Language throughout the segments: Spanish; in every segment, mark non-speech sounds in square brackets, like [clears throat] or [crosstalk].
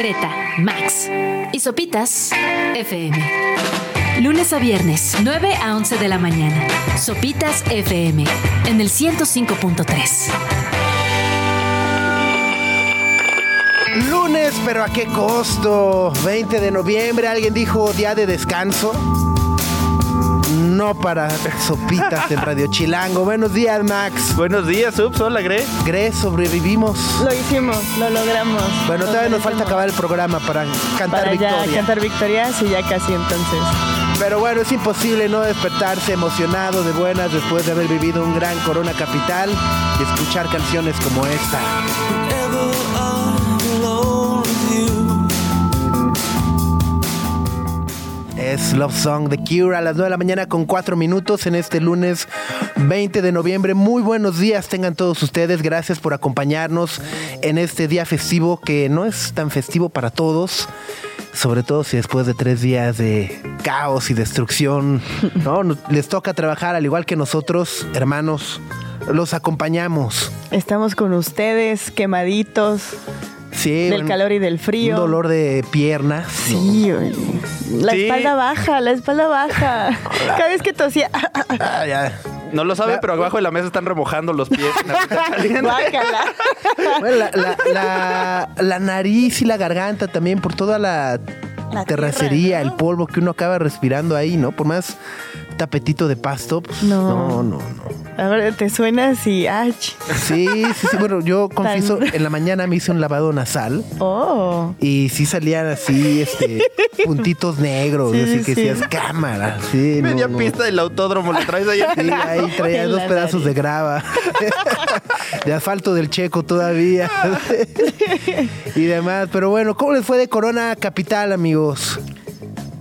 Greta, Max y Sopitas FM. Lunes a viernes, 9 a 11 de la mañana. Sopitas FM en el 105.3. Lunes, pero ¿a qué costo? 20 de noviembre, alguien dijo día de descanso. No para sopitas en Radio Chilango. Buenos días, Max. Buenos días, Ups. Hola, Gre. Gre, sobrevivimos. Lo hicimos, lo logramos. Bueno, Lo todavía nos falta acabar el programa para cantar Para ya victoria. cantar victoria, sí, ya casi entonces. Pero bueno, es imposible no despertarse emocionado de buenas después de haber vivido un gran Corona Capital y escuchar canciones como esta. Es Love Song The Cure a las 9 de la mañana con 4 minutos en este lunes 20 de noviembre. Muy buenos días tengan todos ustedes. Gracias por acompañarnos en este día festivo que no es tan festivo para todos. Sobre todo si después de tres días de caos y destrucción, [laughs] ¿no? Les toca trabajar al igual que nosotros, hermanos. Los acompañamos. Estamos con ustedes, quemaditos Sí, del bueno, calor y del frío. Un dolor de piernas. Sí, oye. La Sí. espalda baja, la espalda baja. Cada vez que tosía, Ah, ya. No lo sabe, La- pero abajo de la mesa están remojando los pies. [laughs] Bueno, la, la- la- la nariz y la garganta también por toda la, La terracería, tierra, ¿no? el polvo que uno acaba respirando ahí, ¿no? Por más tapetito de pasto, pues, No. no, no, no. A ver, te suenas y ¡ach! Sí, sí, sí. Bueno, yo [laughs] confieso, en la mañana me hice un lavado nasal Oh. y sí salían así, este, [laughs] puntitos negros, Sí, así sí, que sí. decías cámara. Sí, Media no. pista del autódromo le traes ahí. Sí, ahí traía dos pedazos de grava. [laughs] de asfalto del checo todavía. y demás. Pero bueno, ¿cómo les fue de Corona Capital, amigos?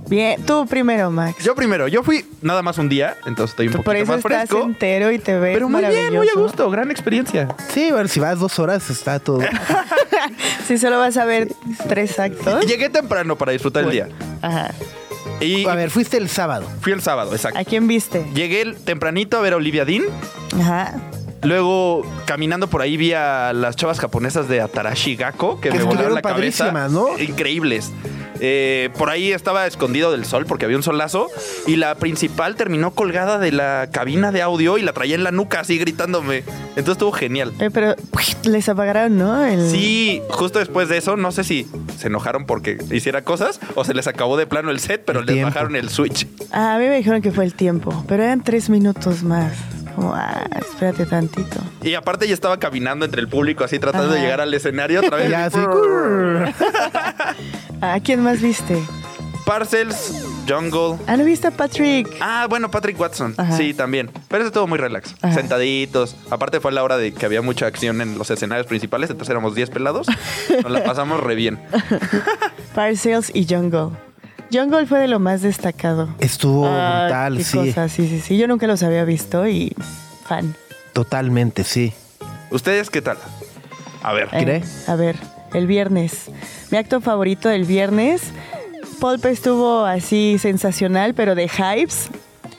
Bien, tú primero, Max. Yo primero, yo fui nada más un día, entonces estoy un Por poquito eso más estás fresco. entero y te ves Pero muy bien, muy a gusto, gran experiencia. Sí, bueno, si vas dos horas está todo. [laughs] Si solo vas a ver tres actos. Llegué temprano para disfrutar el día. Ajá. Y A ver, fuiste el sábado. fui el sábado, exacto. ¿A quién viste? Llegué tempranito a ver a Olivia Dean. Ajá. Luego, caminando por ahí, vi a las chavas japonesas de Atarashi Gakko, que Que me volaron la cabeza. padrísimas, ¿no? Increíbles. Eh, por ahí estaba escondido del sol porque había un solazo. Y la principal terminó colgada de la cabina de audio y la traía en la nuca así gritándome. Entonces estuvo genial. Eh, pero les apagaron, ¿no? El... Sí, justo después de eso, no sé si se enojaron porque hiciera cosas o se les acabó de plano el set, pero El les tiempo. bajaron el switch. Ah, a mí me dijeron que fue el tiempo, pero eran tres minutos más. Como, ah, espérate tantito. Y aparte ya estaba caminando entre el público así tratando de llegar al escenario otra vez. Ya así. [laughs] ¿A quién más viste? Parcels, Jungle. Ah, ¿no viste a Patrick? Ah, bueno, Patrick Watson. Ajá. Sí, también. Pero eso estuvo muy relax. Ajá. Sentaditos. Aparte fue a la hora de que había mucha acción en los escenarios principales, entonces éramos 10 pelados. Nos la pasamos re bien. [laughs] Parcels y Jungle. Jungle fue de lo más destacado. Estuvo Ah, brutal, qué sí. cosa, sí, sí, sí. Yo nunca los había visto y fan. Totalmente, sí. ¿Ustedes qué tal? A ver. Eh, ¿Cree? a ver, el viernes. Mi acto favorito del viernes. Pulp estuvo así sensacional, pero de hypes.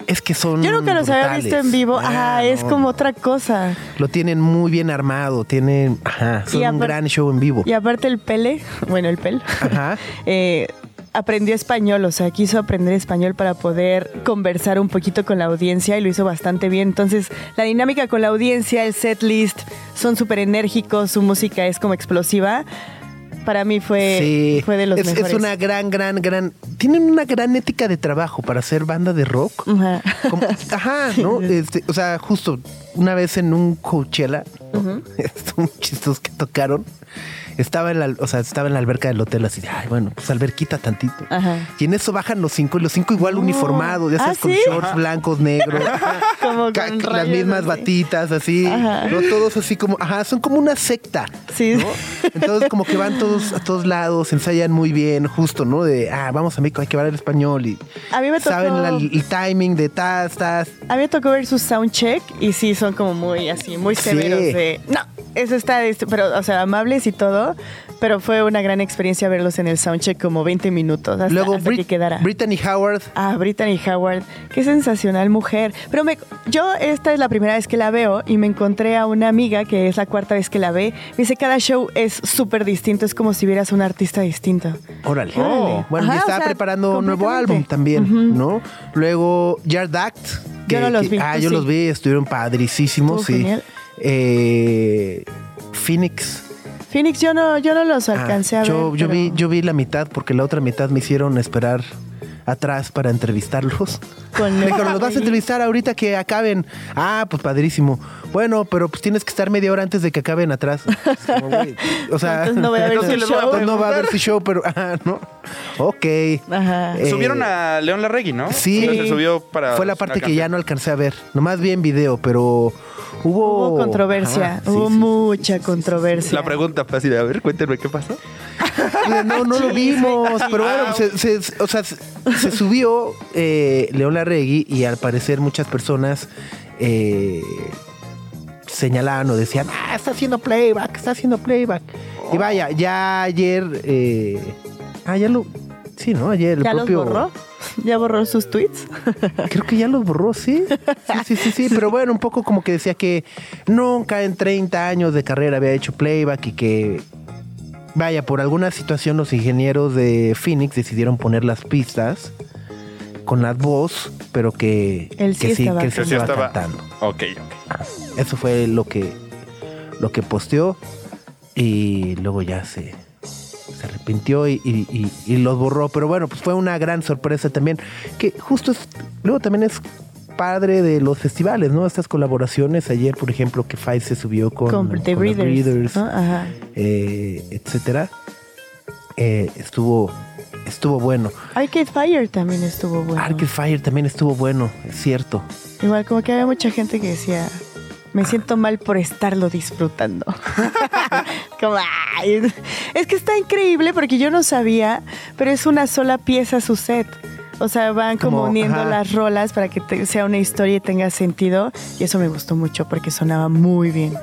Es que son. Yo nunca los había visto en vivo. Ah, Ah, es no. como otra cosa. Lo tienen muy bien armado. Tienen. Ajá. Son un gran show en vivo. Y aparte el Pele, [laughs] bueno, el Pel, Ajá. [laughs] eh, aprendió español, o sea, quiso aprender español para poder conversar un poquito con la audiencia y lo hizo bastante bien. Entonces, la dinámica con la audiencia, el set list, son súper enérgicos, su música es como explosiva. Para mí fue, Sí, fue de los es, es mejores. una gran, gran, gran. Tienen una gran ética de trabajo para hacer banda de rock. Ajá. Como- ajá, ¿no? [laughs] Este, o sea, justo una vez en un Coachella, ¿no? [laughs] Estuvo muy chistoso que tocaron. Estaba en la, o sea, estaba en la alberca del hotel así, de, ay, bueno, pues alberquita tantito. Ajá. Y en eso bajan los cinco, y los cinco igual No. uniformados, ya ¿Ah, sabes, con sí? shorts blancos, negros, [laughs] Como con las mismas así. batitas, así, Ajá. ¿no? Todos así como, ajá, son como una secta. Sí. ¿no? Entonces como que van todos a todos lados, ensayan muy bien, justo, ¿no? De, ah, vamos a México, hay que hablar español y A mí me tocó- saben la- el timing de tas, tas. A mí me tocó ver su soundcheck y sí, son como muy así, muy Sí. severos de No, eso está, este, pero, o sea, amables y todo, pero fue una gran experiencia verlos en el soundcheck como 20 minutos hasta, Luego hasta Brit- que quedara. Brittany Howard. Ah, Brittany Howard, qué sensacional mujer. Pero me, yo esta es la primera vez que la veo y me encontré a una amiga que es la cuarta vez que la ve. Me dice, cada show es súper distinto, es como si vieras un artista distinto. Órale. Oh. Bueno, y Ajá, estaba o sea, preparando un nuevo álbum también. ¿no? Luego Yard Act. Yo no los vi, Ah, tú yo sí. los vi, estuvieron padricísimos, sí. Eh, Phoenix. Phoenix, yo no, yo no los Ah, alcancé a ver. yo, yo pero- vi, yo vi la mitad porque la otra mitad me hicieron esperar atrás para entrevistarlos. Con Me Leo dijeron, los vas a entrevistar ahorita que acaben. Ah, pues padrísimo. Bueno, pero pues tienes que estar media hora antes de que acaben atrás. Es como, güey, o sea, Entonces no voy a ver Entonces su show. pues no va a haber su show, pero ah, no. Ok. Ajá. Eh, Subieron a León Larregui, ¿no? sí. Se subió para. Fue la parte que ya no alcancé a ver. Nomás vi en video, pero hubo. Hubo controversia, Ajá, sí, hubo sí, mucha controversia. La pregunta fue así de, a ver, cuéntenme qué pasó. No, no lo vimos, pero bueno, se, se- o sea, se, se subió eh, León Larregui y al parecer muchas personas eh, señalaban o decían, ah, está haciendo playback, está haciendo playback. Y vaya, ya ayer, eh, ah, ya lo, sí, ¿no? Ayer el ¿Ya propio... los borró? ¿Ya borró sus tweets? Creo que ya los borró, ¿sí? Sí, sí, sí, sí. Pero bueno, un poco como que decía que nunca en 30 años de carrera había hecho playback y que, vaya, por alguna situación los ingenieros de Phoenix decidieron poner las pistas con la voz, pero que, Él sí que sí, estaba que sí Que sí estaba estaba- cantando. Ok, ok. Eso fue lo que, lo que posteó y luego ya se, se arrepintió y, y- y- y los borró. Pero bueno, pues fue una gran sorpresa también. Que justo es, luego también es padre de los festivales, ¿no? Estas colaboraciones. Ayer, por ejemplo, que Five se subió con, Con, The con los Breeders. Breeders, ¿no? Ajá. eh, etcétera. Eh, estuvo, estuvo bueno. Arcade Fire también estuvo bueno. Arcade Fire también estuvo bueno, es cierto. Igual como que había mucha gente que decía, me siento mal por estarlo disfrutando. [laughs] como, "Ay". Es que está increíble porque yo no sabía, pero es una sola pieza su set. O sea, van como, Como, uniendo ajá. las rolas para que te- sea una historia y tenga sentido. Y eso me gustó mucho porque sonaba muy bien.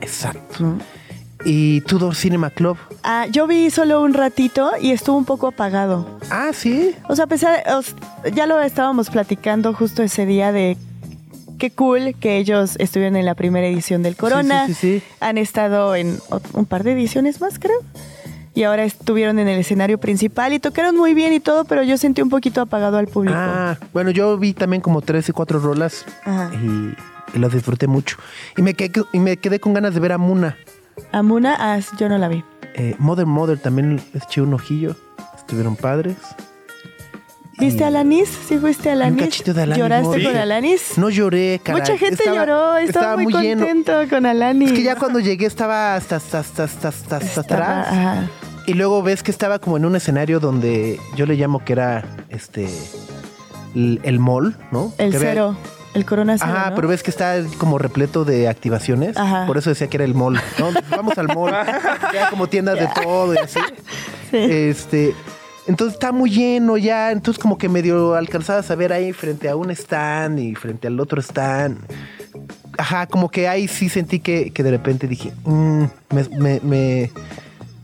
Exacto. ¿no? Y Tudor Cinema Club. Ah, yo vi solo un ratito y estuvo un poco apagado. Ah, sí. O sea, a pesar, ya lo estábamos platicando justo ese día de qué cool que ellos estuvieron en la primera edición del Corona. Sí, sí, sí. Han estado en un par de ediciones más, creo. Y ahora estuvieron en el escenario principal y tocaron muy bien y todo, pero yo sentí un poquito apagado al público. Ah, bueno, yo vi también como tres y cuatro rolas Ajá. y, y las disfruté mucho. Y me, quedé, y me quedé con ganas de ver a Muna. Amuna, ah, yo no la vi. Eh, Mother Mother también les eché un ojillo. Estuvieron padres. ¿Viste a Alanis? ¿Sí fuiste a Un Alanis? cachito de Alanis ¿Lloraste Morissette. con Alanis? No lloré, caray. Mucha gente Estaba- lloró, estaba, muy, lleno. contento con Alanis. Es que ya cuando llegué estaba hasta, hasta, hasta, hasta, hasta, Estaba- atrás. ajá. Y luego ves que estaba como en un escenario donde yo le llamo que era este el, el mall, ¿no? El Que había- cero, el Corona cero, Ajá, ¿no? pero ves que está como repleto de activaciones. Ajá. Por eso decía que era el mall. ¿no? [laughs] Vamos al mall. hay como tiendas de todo y así. [laughs] Sí. Este. Entonces está muy lleno ya. Entonces, como que medio alcanzabas a ver ahí frente a un stand y frente al otro stand. Ajá, como que ahí sí sentí que, que de repente dije, "Mm", me, me, me,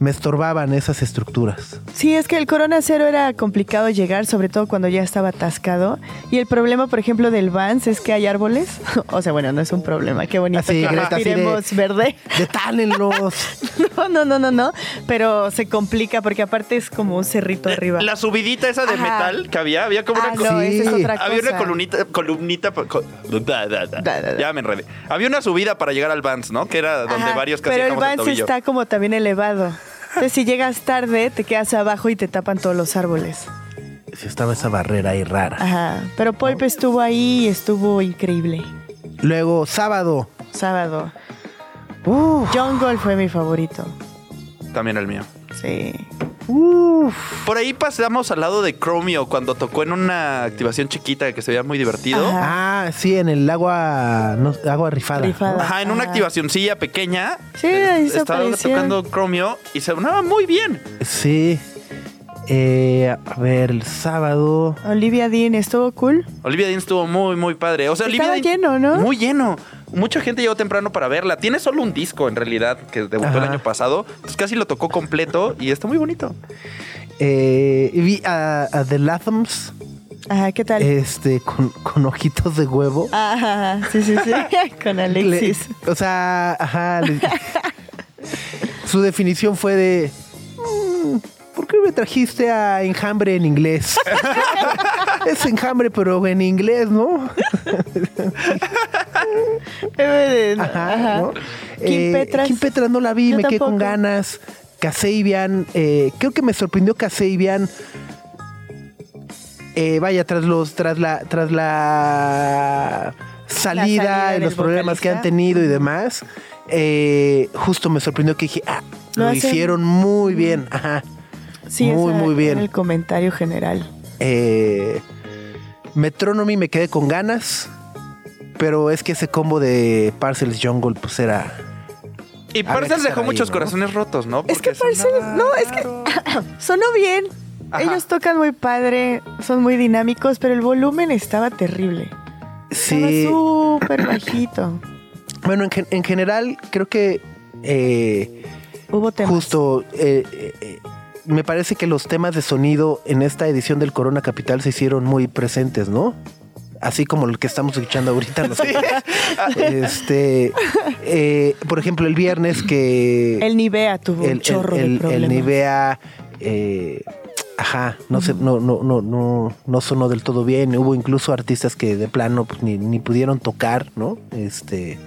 me estorbaban esas estructuras. Sí, es que el Corona Cero era complicado llegar, sobre todo cuando ya estaba atascado. Y el problema, por ejemplo, del Vans es que hay árboles. [laughs] o sea, bueno, no es un problema. Qué bonito Así, que Greta, así de- verde. [laughs] Detálenlos. No, no, no, no, no. Pero se complica porque aparte es como un cerrito arriba. La subidita esa de Ajá. metal que había, había como Ah, una no, esa es otra cosa. Había una columnita, columnita, pa- co- da, da, da. Da, da, da. ya me enredé. Había una subida para llegar al Vans, ¿no? Que era donde Ajá, varios casi Pero el dejamos el está como también elevado. Entonces, si llegas tarde, te quedas abajo y te tapan todos los árboles. Sí, estaba esa barrera ahí rara. Ajá. Pero Pulp estuvo ahí y estuvo increíble. Luego, sábado. Sábado. Uf, Jungle fue mi favorito. También el mío. Sí. Uf. Por ahí pasamos al lado de Chromio cuando tocó en una activación chiquita que se veía muy divertido. Ajá. Ah, sí, en el agua, no, agua rifada. Rifada. Ajá, en una activacioncilla pequeña. Sí, ahí se Estaba tocando Chromio y se sonaba muy bien. Sí. Eh, a ver, el sábado. Olivia Dean estuvo cool. Olivia Dean estuvo muy, muy padre. O sea, Estaba Olivia Dean- lleno, ¿no? Muy lleno. Mucha gente llegó temprano para verla. Tiene solo un disco en realidad que debutó el año pasado. Entonces casi lo tocó completo y está muy bonito. Eh, vi a, a The Lathoms Ajá, ¿qué tal? este, con, con ojitos de huevo. Ajá, sí, sí, sí. [laughs] Con Alexis. Le- o sea, ajá. le- su definición fue de. "Mm, ¿Por qué me trajiste a enjambre en inglés? [laughs] es enjambre, pero en inglés, ¿no? [laughs] [laughs] Ajá. Ajá. ¿no? Kim Eh, Petras. Kim Petras no la vi, Yo me quedé con ganas. Kasabian, eh, creo que me sorprendió Kasabian. Eh, vaya, tras los, tras la, tras la salida, salida y los problemas que han tenido y demás, eh, justo me sorprendió que dije, ah, Lo hicieron muy bien. Ajá. Sí, muy, muy bien. era el comentario general. Eh, Metronomy me quedé con ganas, pero es que ese combo de Parcels Jungle, pues era. Y Parcels dejó ahí, muchos ¿no? corazones rotos, ¿no? Es que Parcels, no, es que [clears throat] sonó bien. Ajá. Ellos tocan muy padre, son muy dinámicos, pero el volumen estaba terrible. Sí. Estaba súper bajito. [clears throat] Bueno, en, en general, creo que eh, Hubo temas. justo eh, eh, me parece que los temas de sonido en esta edición del Corona Capital se hicieron muy presentes, ¿no? Así como el que estamos escuchando ahorita. nosotros. [laughs] Este, eh, por ejemplo, el viernes que El Nivea tuvo un chorro el, de problemas. el Nivea, eh, ajá, no, se, no, no, no, no, no sonó del todo bien. Hubo incluso artistas que de plano pues, ni, ni pudieron tocar, ¿no? Este.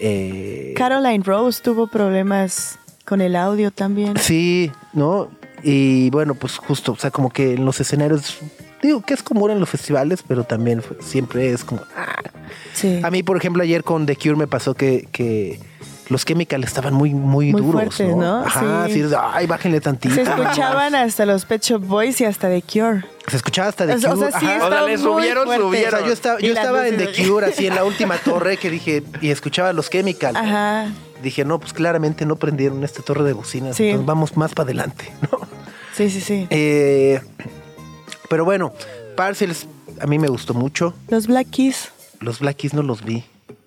eh, Caroline Rose tuvo problemas con el audio también. sí, ¿no? Y bueno, pues justo, o sea, como que en los escenarios, digo que es común en los festivales, pero también fue- siempre es como. ah. Sí. A mí, por ejemplo, ayer con The Cure me pasó que. que los Chemical estaban muy, muy, Muy duros, fuertes, ¿no? Ajá, Sí. ay, bájenle tantito. Se escuchaban [laughs] hasta los Pet Shop Boys y hasta The Cure. Se escuchaba hasta The O Cure. o sea, sí ajá. O sea, estaba le muy subieron, fuerte. O subieron. sea, yo estaba, yo estaba en The Cure, así en la [laughs] última torre que dije, y escuchaba los Chemical. Ajá. Dije, no, pues claramente no prendieron esta torre de bocinas, Sí. entonces vamos más para adelante, [laughs] ¿no? Sí, sí, sí. Eh, pero bueno, Parcels a mí me gustó mucho. Los Black Keys. Los Black Keys no los vi.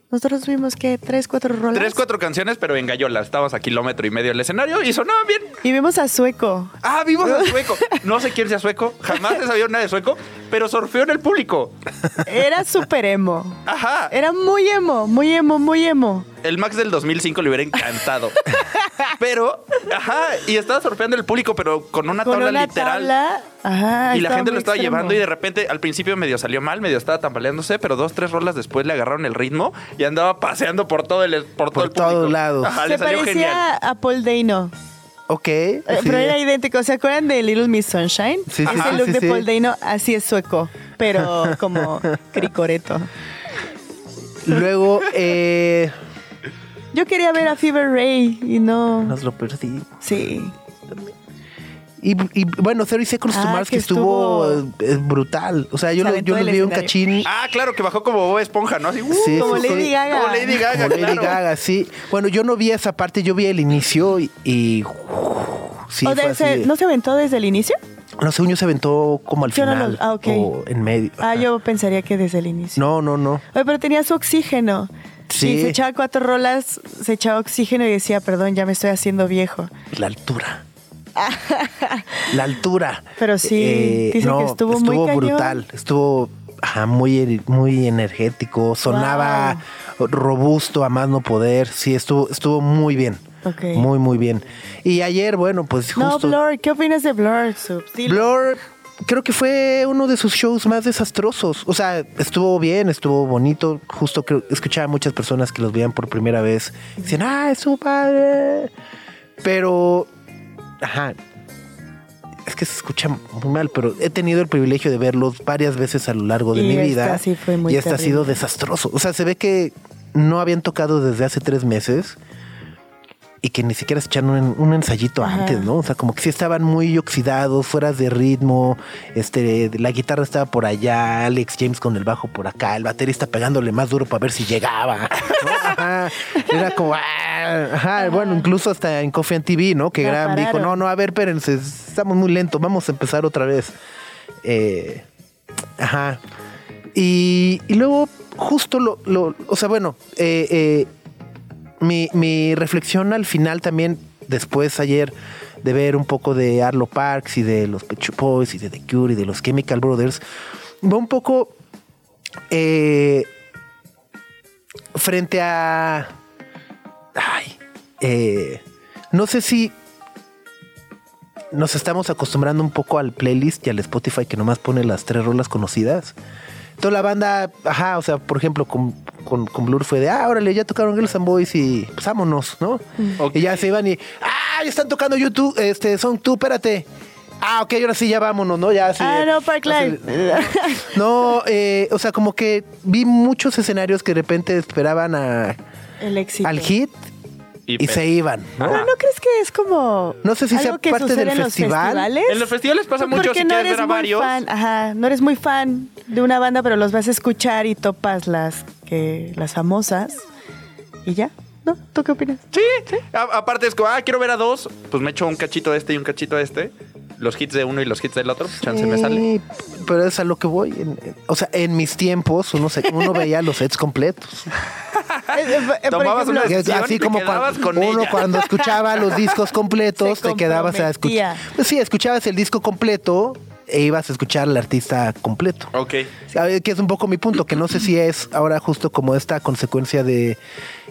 Nosotros vimos que tres, cuatro rolas. Tres, cuatro canciones, pero en Gallola. Estabas a kilómetro y medio del escenario y sonaban bien. Y vimos a Sueco. Ah, vimos a [laughs] sueco. No sé quién sea sueco. Jamás he sabido nada de sueco, pero surfeó en el público. Era súper emo. Ajá. Era muy emo, muy emo, muy emo. El Max del 2005 le hubiera encantado. [laughs] Pero, ajá, y estaba surfeando en el público, pero con una Con tabla una literal. tabla. Ajá. y la gente lo estaba extremo. llevando y de repente al principio medio salió mal, medio estaba tambaleándose, pero dos, tres rolas después le agarraron el ritmo y andaba paseando por todo el, por todo Por el público. todos lados. Ajá, Se le salió parecía genial. a Paul Dano. Ok. Eh, sí. Pero era idéntico. ¿Se acuerdan de Little Miss Sunshine? Sí, sí, Ese sí, look sí, de sí. Paul Dano, así es sueco, pero [laughs] como cricoreto. Luego, eh, Yo quería ver a Fever Ray y no. nos lo perdí. Sí. Y, y, bueno, 30 Seconds to Ah, Mars, que que estuvo, estuvo- eh, brutal. O sea, yo, Se lo, yo vi un cachín. Ah, claro, que bajó como Bob Esponja, ¿no? Así, uh, Sí, como sí, Lady. Gaga. Como Lady Gaga, Como Lady claro. Gaga, sí. Bueno, yo no vi esa parte, yo vi el inicio y. y, sí, ¿O fue de- así se- ¿No se aventó desde el inicio? No, según yo se aventó como al Yo no final. lo- ah. O en medio. Ah, Ajá. yo pensaría que desde el inicio. No, no, no. Oye, pero tenía su oxígeno. Sí. Y se echaba cuatro rolas, se echaba oxígeno y decía, perdón, ya me estoy haciendo viejo. La altura. [laughs] La altura. Eh, Pero sí, dicen que estuvo muy cañón. brutal. Estuvo ajá, muy, muy energético. Sonaba robusto a más no poder. Sí, estuvo, estuvo muy bien. Ok. Muy, muy bien. Y ayer, bueno, pues No, justo. Blur, ¿qué opinas de Blur? Blur, creo que fue uno de sus shows más desastrosos. O sea, estuvo bien, estuvo bonito. Justo creo, escuchaba a muchas personas que los veían por primera vez. Decían, ah, es su padre. Pero, ajá. Es que se escucha muy mal, pero he tenido el privilegio de verlos varias veces a lo largo de Y mi esta vida. sí fue muy y este ha terrible. sido desastroso. O sea, se ve que no habían tocado desde hace tres meses y que ni siquiera se echaron un, un ensayito Ajá. antes, ¿no? O sea, como que sí estaban muy oxidados, fueras de ritmo. Este, la guitarra estaba por allá, Alex James con el bajo por acá, el baterista pegándole más duro para ver si llegaba. [laughs] ¿no? Ajá. Era como, ah, ajá. bueno, incluso hasta en Coffee and TV, ¿no? Que La Graham dijo, no, no, a ver, espérense, estamos muy lentos, vamos a empezar otra vez. Eh, ajá. Y, y luego, justo lo, lo- o sea, bueno, eh, eh, mi, mi reflexión al final también, después ayer de ver un poco de Arlo Parks y de los Pet Boys y de The Cure y de los Chemical Brothers, va un poco eh, frente a... Ay, eh, no sé si nos estamos acostumbrando un poco al playlist y al Spotify que nomás pone las tres rolas conocidas. Toda la banda, ajá, o sea, por ejemplo, con, con, con Blur fue de, ah, órale, ya tocaron Girls and Boys y pues vámonos, ¿no? Ok. Y ya se iban y, ah, ya están tocando YouTube, este, son tú, espérate. Ah, ok, ahora sí, ya vámonos, ¿no? Ya sí. Ah, no, Park Live. No, eh, o sea, como que vi muchos escenarios que de repente esperaban a, El éxito. al hit y, se iban, ¿no? ¿No, ¿no crees que es como No sé si sea que parte del en los festival. festivales? En los festivales pasa mucho si no quieres eres ver a muy varios. fan, ajá, no eres muy fan de una banda, pero los vas a escuchar y topas las que las famosas y ya. ¿No? ¿Tú qué opinas? Sí, A- aparte es como, ah, quiero ver a dos, pues me echo un cachito de este y un cachito de este. Los hits de uno y los hits del otro, pues chance me sale. Sí, pero es a lo que voy. En- en- o sea, en mis tiempos uno, se- uno veía los sets completos. Tomabas una Así y te como quedabas cuando con uno ella. cuando escuchaba los discos completos, te quedabas a escuchar. Pues sí, escuchabas el disco completo e ibas a escuchar al artista completo. Ok. Que es un poco mi punto, que no sé si es ahora justo como esta consecuencia de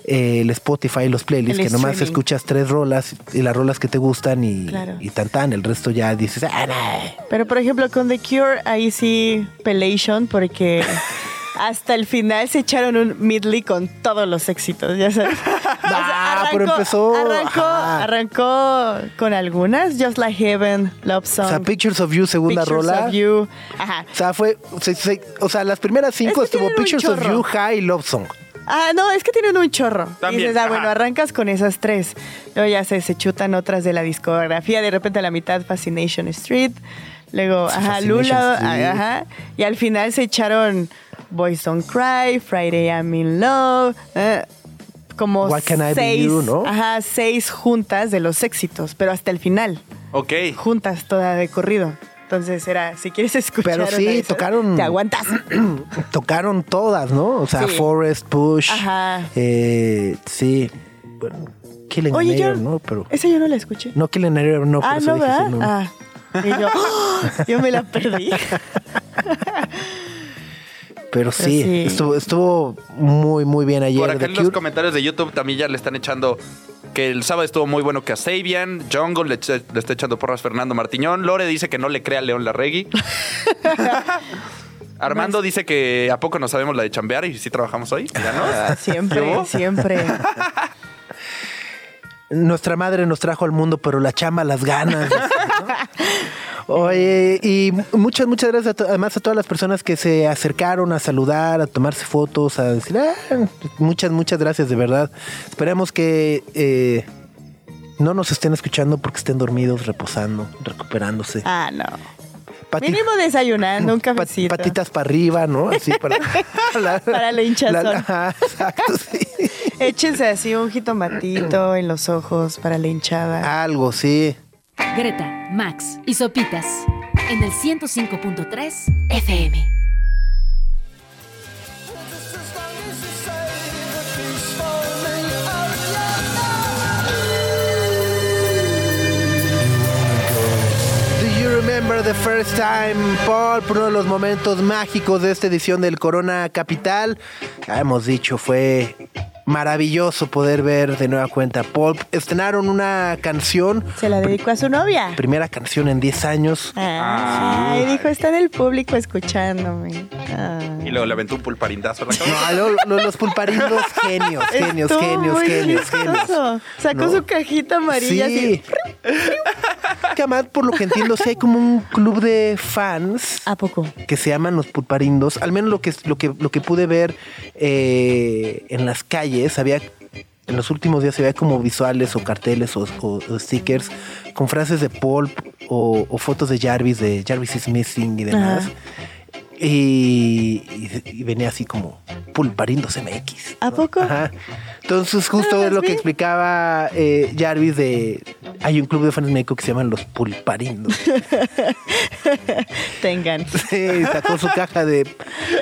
eh, el Spotify y los playlists, El que nomás escuchas tres rolas y las rolas que te gustan y, Claro. y tan tan, el resto ya dices, ah, nah". Pero por ejemplo con The Cure ahí sí pelation porque hasta el final se echaron un midley con todos los éxitos, ya sabes. [laughs] O sea, Ah, pero empezó- Arrancó, arrancó con algunas, Just Like Heaven, Love Song. O sea, Pictures of You, segunda Pictures rola. of You. Ajá. O sea, fue. se- se- o sea, las primeras cinco Es que estuvo Pictures of. You, High y Love Song. Ah, no, es que tienen un chorro. También, y dices, ah, ajá. bueno, arrancas con esas tres. Luego ya se, se chutan otras de la discografía. De repente a la mitad Fascination Street. Luego, Sí, ajá, Lula. Ajá. Y al final se echaron Boys Don't Cry, Friday I'm in Love. eh, como What Can I Be seis, You, ¿no? ajá, seis juntas de los éxitos, pero hasta el final, Ok. juntas toda de corrido. Entonces era, si quieres escuchar Pero sí, tocaron- Te aguantas. [clears throat] Tocaron todas, ¿no? O sea, Sí. Forest, Push. Ajá. Eh, sí. Bueno, Killing Oye, yo, ¿no? Pero. esa yo no la escuché. No, Killing Neighbor, no. por ah, eso no, dije, ¿verdad? sí, no. Ah. Y yo, ¡ah! yo me la perdí. Pero sí, sí. Estuvo, estuvo muy, muy bien ayer. Por acá The en los comentarios de YouTube también ya le están echando que el sábado estuvo muy bueno que a Sabian, Jungle le, está echando porras Fernando Martiñón, Lore dice que no le crea a León Larregui. [laughs] Armando dice que a poco no sabemos la de chambear y si trabajamos hoy. Ya no. Ah, Siempre, siempre. Nuestra madre nos trajo al mundo, pero la chama las ganas. [laughs] Oye, y muchas, muchas gracias a además a todas las personas que se acercaron a saludar, a tomarse fotos, a decir, "Ah", muchas, muchas gracias de verdad. Esperemos que eh, no nos estén escuchando porque estén dormidos, reposando, recuperándose. Ah, no. Pati- Mínimo desayunando, un [laughs] pat- cafecito. patitas para arriba, ¿no? Así para, [laughs] [laughs] Para la hinchazón. ajá, exacto, sí. Échense así un jitomatito en los ojos para la hinchada. Algo, sí. Greta, Max y Sopitas en el 105.3 FM. Remember the first time, Paul? Por uno de los momentos mágicos de esta edición del Corona Capital. Ya hemos dicho, fue maravilloso poder ver de nueva cuenta. Paul estrenaron una canción, Se la dedicó a su novia. primera canción en 10 años. Ah, y dijo, está en el público escuchándome. Ah. Y luego le aventó un pulparindazo a la No, cabeza. lo- lo- los pulparindos, genios, genios, Estuvo genios, genios, genios. Sacó ¿No? su cajita amarilla Sí. así. Que además, por lo que entiendo, sí hay como un club de fans ¿A poco? que se llaman los pulparindos. Al menos lo que, lo que, lo que pude ver eh, en las calles, había en los últimos días había como visuales o carteles o, o- o stickers con frases de Paul o, o fotos de Jarvis, de Jarvis is missing y demás. Y, y- y venía así como pulparindos MX. ¿A poco? Ajá. Entonces, justo Ah, es lo las que explicaba eh, Jarvis de hay un club de fans en México que se llaman los Pulparindos. [laughs] Tengan. Sí, sacó su caja de,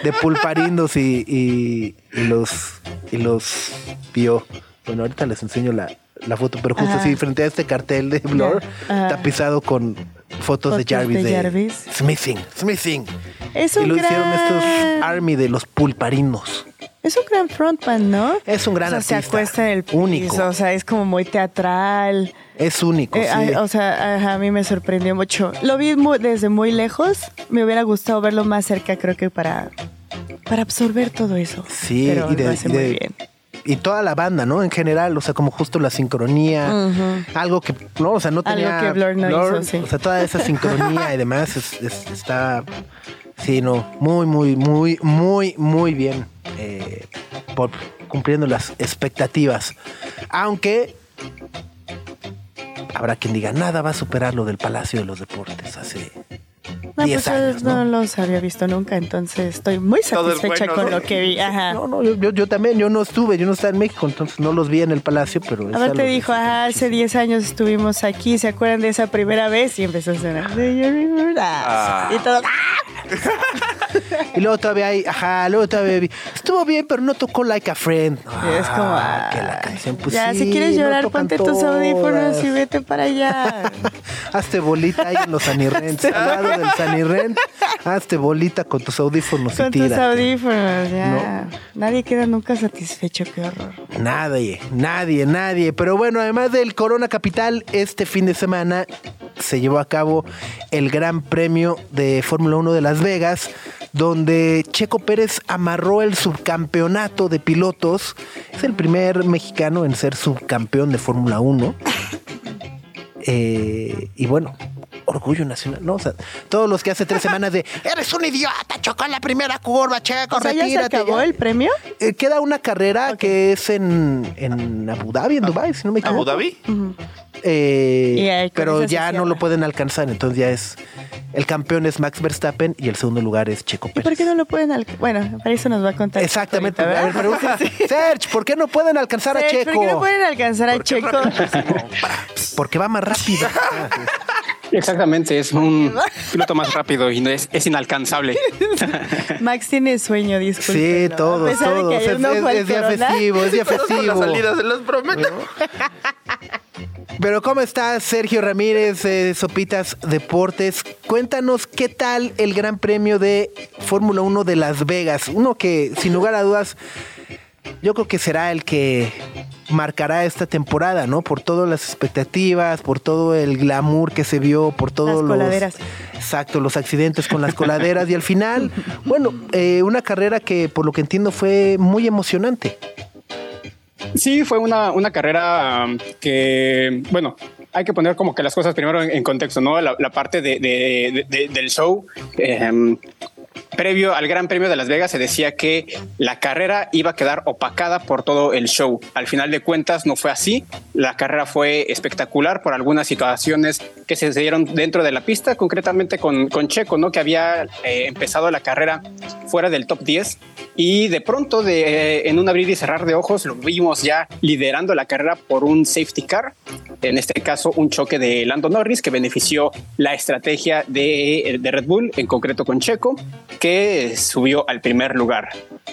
de pulparindos y- y los y los vio. Bueno, ahorita les enseño la, la foto, pero justo Ajá. así, frente a este cartel de Blur, Ajá. tapizado con fotos, de Jarvis. de De, Jarvis. Smithing, Smithing. Es Y lo hicieron estos. Army de los pulparindos. Es un gran frontman, ¿no? Es un gran o sea, se artista. acuesta en el piso, Único. o sea, es como muy teatral. Es único, Eh, sí. o sea, ajá, a mí me sorprendió mucho. Lo vi desde muy lejos. Me hubiera gustado verlo más cerca, creo que para, para absorber todo eso. Sí, Pero y de- lo hace y muy de- bien. y toda la banda, ¿no? En general, o sea, como justo la sincronía, algo que, no, o sea, no Algo tenía que Blur no hizo, sí. o sea, toda esa sincronía y demás es- es- está, sí, no, muy, muy, muy, muy, muy bien, eh, por cumpliendo las expectativas, aunque habrá quien diga nada va a superar lo del Palacio de los Deportes hace No, 10 pues años, yo ¿no? no los había visto nunca, entonces estoy muy satisfecha bueno, con ¿no? lo que vi. Ajá. No, no, yo, también, yo no estuve, yo no estaba en México, entonces no los vi en el Palacio, pero... es Aparte algo- dijo, ah, hace 10 años estuvimos aquí, ¿se acuerdan de esa primera vez? Y empezó a sonar. "Do you remember that?" Ah. Y todo. ¡ah! [laughs] Y luego todavía hay, ajá, luego todavía vi- estuvo bien, pero no tocó Like a Friend. Y es como, Ah, que la "Ay, canción, pues ya, sí, si quieres llorar, ponte tus audífonos y vete para allá. [laughs] Hazte bolita ahí en los [laughs] lado del Sanirrent. [laughs] Hazte bolita con tus audífonos Con y tus tírate. audífonos, ya. Nadie queda nunca satisfecho, qué horror. Nadie, nadie, nadie. Pero bueno, además del Corona Capital, este fin de semana se llevó a cabo el Gran Premio de Fórmula 1 de Las Vegas, donde Checo Pérez amarró el subcampeonato de pilotos. Es el primer mexicano en ser subcampeón de Fórmula 1. [laughs] Eh, y bueno, orgullo nacional, ¿no? O sea, todos los que hace tres semanas de eres un idiota, chocó en la primera curva, Checo, O sea, ¿ya se retírate. acabó ya". el premio? Eh, queda una carrera que es en, en Abu Dhabi, en Dubai, si no me equivoco. ¿Abu Dhabi? Eh, Y pero ya no lo pueden alcanzar, entonces ya es el campeón es Max Verstappen y el segundo lugar es Checo ¿Y Pérez. por qué no lo pueden alcanzar? Bueno, para eso nos va a contar. Exactamente. ahorita, A ver, pregunta. [laughs] Serge, ¿por qué no pueden alcanzar a Checo? ¿Por qué no pueden alcanzar a Checo? Porque va más rápido. [laughs] Exactamente, es un [laughs] piloto más rápido y no es, es inalcanzable. [laughs] Max tiene sueño, disculpe. sí, todos, A pesar todos. de que ayer Es, no es- fue al es día Corona. festivo, es día [laughs] festivo. salidas, se los prometo. Pero ¿cómo estás, Sergio Ramírez, de Sopitas Deportes? Cuéntanos qué tal el Gran Premio de Fórmula 1 de Las Vegas. Uno que, sin lugar a dudas, yo creo que será el que marcará esta temporada, ¿no? Por todas las expectativas, por todo el glamour que se vio, por todos Las los... coladeras. Exacto, los accidentes con las coladeras y al final, [laughs] bueno, eh, una carrera que por lo que entiendo fue muy emocionante. Sí, fue una, una carrera um, que, bueno, hay que poner como que las cosas primero en, en contexto, ¿no? La, la parte de, de- de- de- del show. eh, previo al Gran Premio de Las Vegas se decía que la carrera iba a quedar opacada por todo el show. Al final de cuentas no fue así. La carrera fue espectacular por algunas situaciones que se dieron dentro de la pista, concretamente con, con Checo, ¿no? Que había eh, empezado la carrera fuera del top 10 y de pronto de, eh, en un abrir y cerrar de ojos lo vimos ya liderando la carrera por un safety car, en este caso un choque de Lando Norris que benefició la estrategia de, de Red Bull, en concreto con Checo, que subió al primer lugar.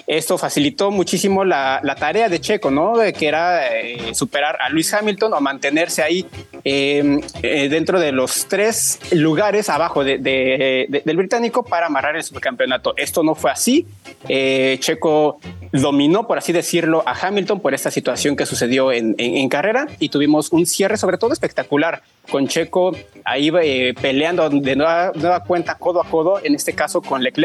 Esto facilitó muchísimo la, la tarea de Checo, ¿no? De que era eh, superar a Luis Hamilton o mantenerse ahí eh, eh, dentro de los tres lugares abajo de- de- de- del británico para amarrar el subcampeonato. Esto no fue así. Eh, Checo dominó, por así decirlo, a Hamilton por esta situación que sucedió en, en- en carrera y tuvimos un cierre sobre todo espectacular con Checo ahí eh, peleando de nueva, nueva cuenta codo a codo, en este caso con Leclerc.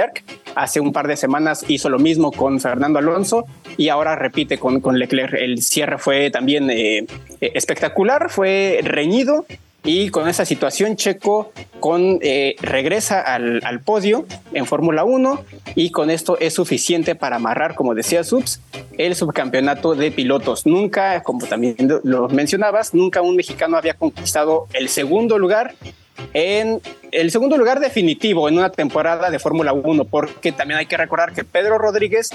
Hace un par de semanas hizo lo mismo con Fernando Alonso y ahora repite con, con Leclerc. El cierre fue también eh, eh, espectacular, fue reñido y con esa situación Checo con, eh, regresa al, al podio en Fórmula 1 y con esto es suficiente para amarrar, como decía Subs, el subcampeonato de pilotos. Nunca, como también lo mencionabas, nunca un mexicano había conquistado el segundo lugar en el segundo lugar definitivo en una temporada de Fórmula 1, porque también hay que recordar que Pedro Rodríguez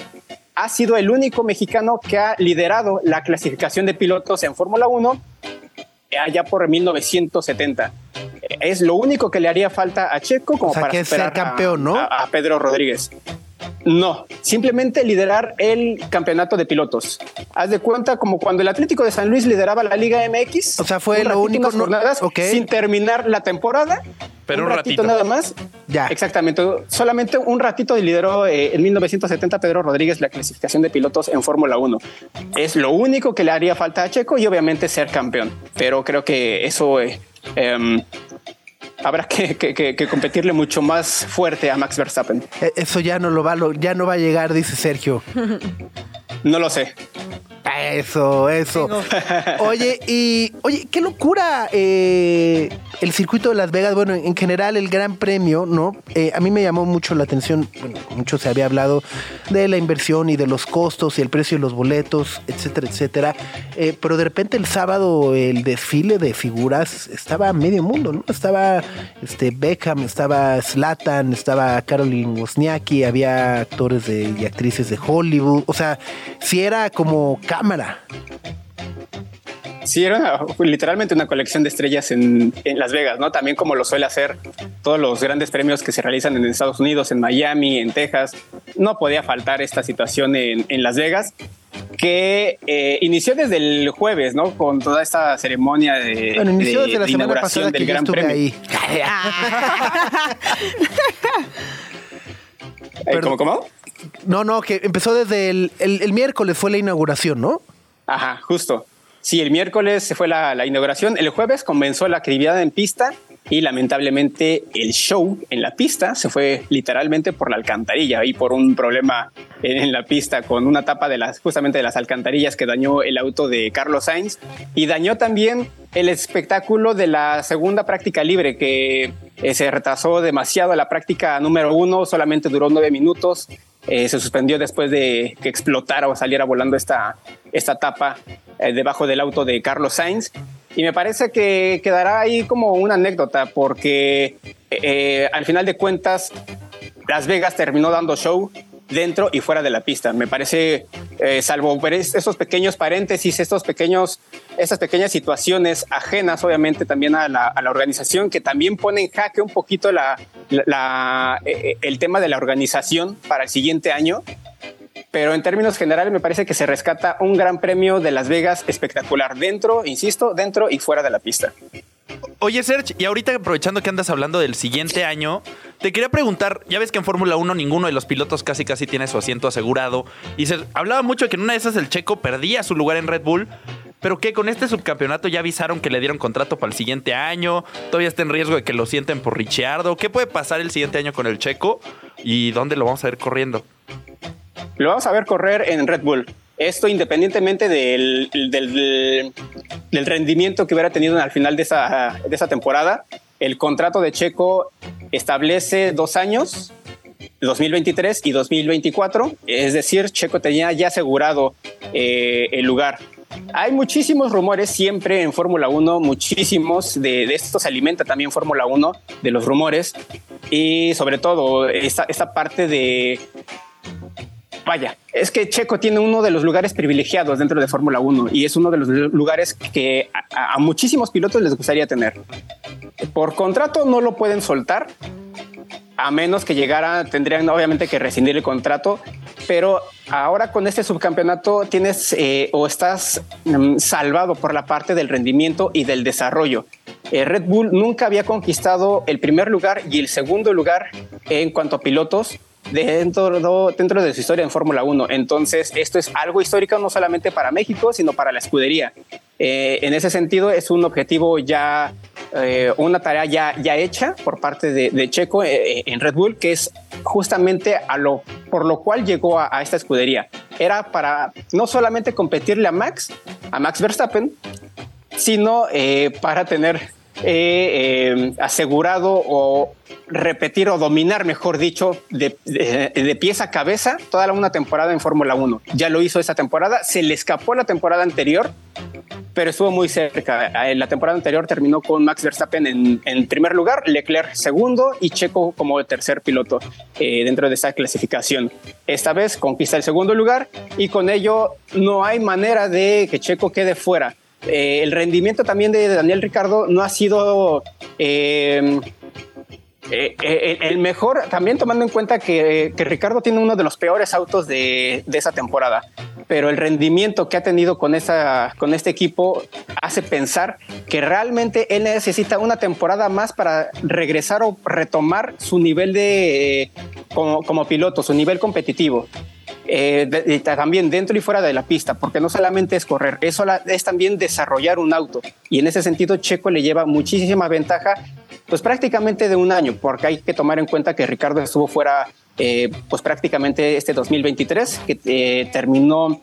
ha sido el único mexicano que ha liderado la clasificación de pilotos en Fórmula 1 allá por 1970. Es lo único que le haría falta a Checo como O sea, para que es ser a- campeón, ¿no? a- a Pedro Rodríguez. No, simplemente liderar el campeonato de pilotos. Haz de cuenta como cuando el Atlético de San Luis lideraba la Liga MX. O sea, fue lo único, no- jornadas sin terminar la temporada. Pero un ratito. nada más. Ya. Exactamente. Solamente un ratito lideró eh, en 1970 Pedro Rodríguez la clasificación de pilotos en Fórmula 1. Es lo único que le haría falta a Checo y obviamente ser campeón. Pero creo que eso eh, em, habrá que, que- que- que competirle mucho más fuerte a Max Verstappen. Eh, Eso ya no lo va, ya no va a llegar, dice Sergio. No lo sé. Eso, eso. [laughs] Oye, y oye, qué locura eh, el circuito de Las Vegas. Bueno, en general el Gran Premio, ¿no? Eh, a mí me llamó mucho la atención. Bueno, mucho se había hablado de la inversión y de los costos y el precio de los boletos, etcétera, etcétera. Eh, pero de repente el sábado el desfile de figuras estaba a medio mundo, ¿no? Estaba este Beckham, estaba Slatan, estaba Caroline Wozniacki, había actores de, y actrices de Hollywood. O sea, si era como cámara. Sí, era literalmente una colección de estrellas en, en Las Vegas, ¿no? También como lo suele hacer todos los grandes premios que se realizan en Estados Unidos, en Miami, en Texas. No podía faltar esta situación en, en Las Vegas, que eh, inició desde el jueves, ¿no? Con toda esta ceremonia de, Bueno, inició de- desde la de semana inauguración pasada del Gran estuve Premio. ahí. [laughs] Eh. ¿Cómo, cómo? No, no, que empezó desde el, el- el miércoles fue la inauguración, ¿no? Ajá, justo. Sí, el miércoles se fue la, la inauguración. El jueves comenzó la actividad en pista y lamentablemente el show en la pista se fue literalmente por la alcantarilla y por un problema en, en la pista con una tapa de las justamente de las alcantarillas que dañó el auto de Carlos Sainz y dañó también el espectáculo de la segunda práctica libre que eh, se retrasó demasiado. La práctica número uno solamente duró nueve minutos eh, se suspendió después de que explotara o saliera volando esta, esta tapa eh, debajo del auto de Carlos Sainz. Y me parece que quedará ahí como una anécdota porque eh, al final de cuentas Las Vegas terminó dando show dentro y fuera de la pista. Me parece, eh, salvo esos pequeños paréntesis, estos pequeños, estas pequeñas situaciones ajenas, obviamente, también a la, a la organización, que también pone en jaque un poquito la, la- la- eh, el tema de la organización para el siguiente año. Pero en términos generales me parece que se rescata un gran premio de Las Vegas espectacular dentro, insisto, dentro y fuera de la pista. Oye, Serge, y ahorita aprovechando que andas hablando del siguiente año, te quería preguntar, ya ves que en Fórmula 1 ninguno de los pilotos casi casi tiene su asiento asegurado, y se hablaba mucho de que en una de esas el checo perdía su lugar en Red Bull, pero que con este subcampeonato ya avisaron que le dieron contrato para el siguiente año, todavía está en riesgo de que lo sienten por Ricciardo, ¿qué puede pasar el siguiente año con el checo y dónde lo vamos a ver corriendo? Lo vamos a ver correr en Red Bull. Esto independientemente del, del, rendimiento que hubiera tenido al final de esa, de esa temporada. El contrato de Checo establece dos años, 2023 y 2024. Es decir, Checo tenía ya asegurado eh, el lugar. Hay muchísimos rumores siempre en Fórmula 1, muchísimos de, de esto se alimenta también Fórmula 1, de los rumores y sobre todo esta, esta parte de Vaya, es que Checo tiene uno de los lugares privilegiados dentro de Fórmula 1 y es uno de los lugares que a, muchísimos pilotos les gustaría tener. Por contrato no lo pueden soltar, a menos que llegara, tendrían obviamente que rescindir el contrato, pero ahora con este subcampeonato tienes eh, o estás um, salvado por la parte del rendimiento y del desarrollo. Eh, Red Bull nunca había conquistado el primer lugar y el segundo lugar en cuanto a pilotos dentro, dentro de su historia en Fórmula 1. Entonces, esto es algo histórico no solamente para México, sino para la escudería. Eh, en ese sentido, es un objetivo ya, eh, una tarea ya, ya hecha por parte de, de Checo eh, en Red Bull, que es justamente a lo, por lo cual llegó a, a esta escudería. Era para no solamente competirle a Max, a Max Verstappen, sino para tener eh, eh, asegurado o repetir o dominar, mejor dicho, de, de, pies a cabeza toda una temporada en Fórmula 1. Ya lo hizo esa temporada, se le escapó la temporada anterior, pero estuvo muy cerca. La temporada anterior terminó con Max Verstappen en, en primer lugar, Leclerc segundo y Checo como tercer piloto eh, dentro de esa clasificación. Esta vez conquista el segundo lugar y con ello no hay manera de que Checo quede fuera eh, el rendimiento también de Daniel Ricardo no ha sido eh, eh, el mejor, también tomando en cuenta que, Ricardo tiene uno de los peores autos de, esa temporada, pero el rendimiento que ha tenido con, esa, con este equipo hace pensar que realmente él necesita una temporada más para regresar o retomar su nivel de como piloto, su nivel competitivo. Eh, de, también dentro y fuera de la pista, porque no solamente es correr, eso es también desarrollar un auto. Y en ese sentido, Checo le lleva muchísima ventaja, pues prácticamente de un año, porque hay que tomar en cuenta que Ricardo estuvo fuera, eh, pues prácticamente este 2023, que eh, terminó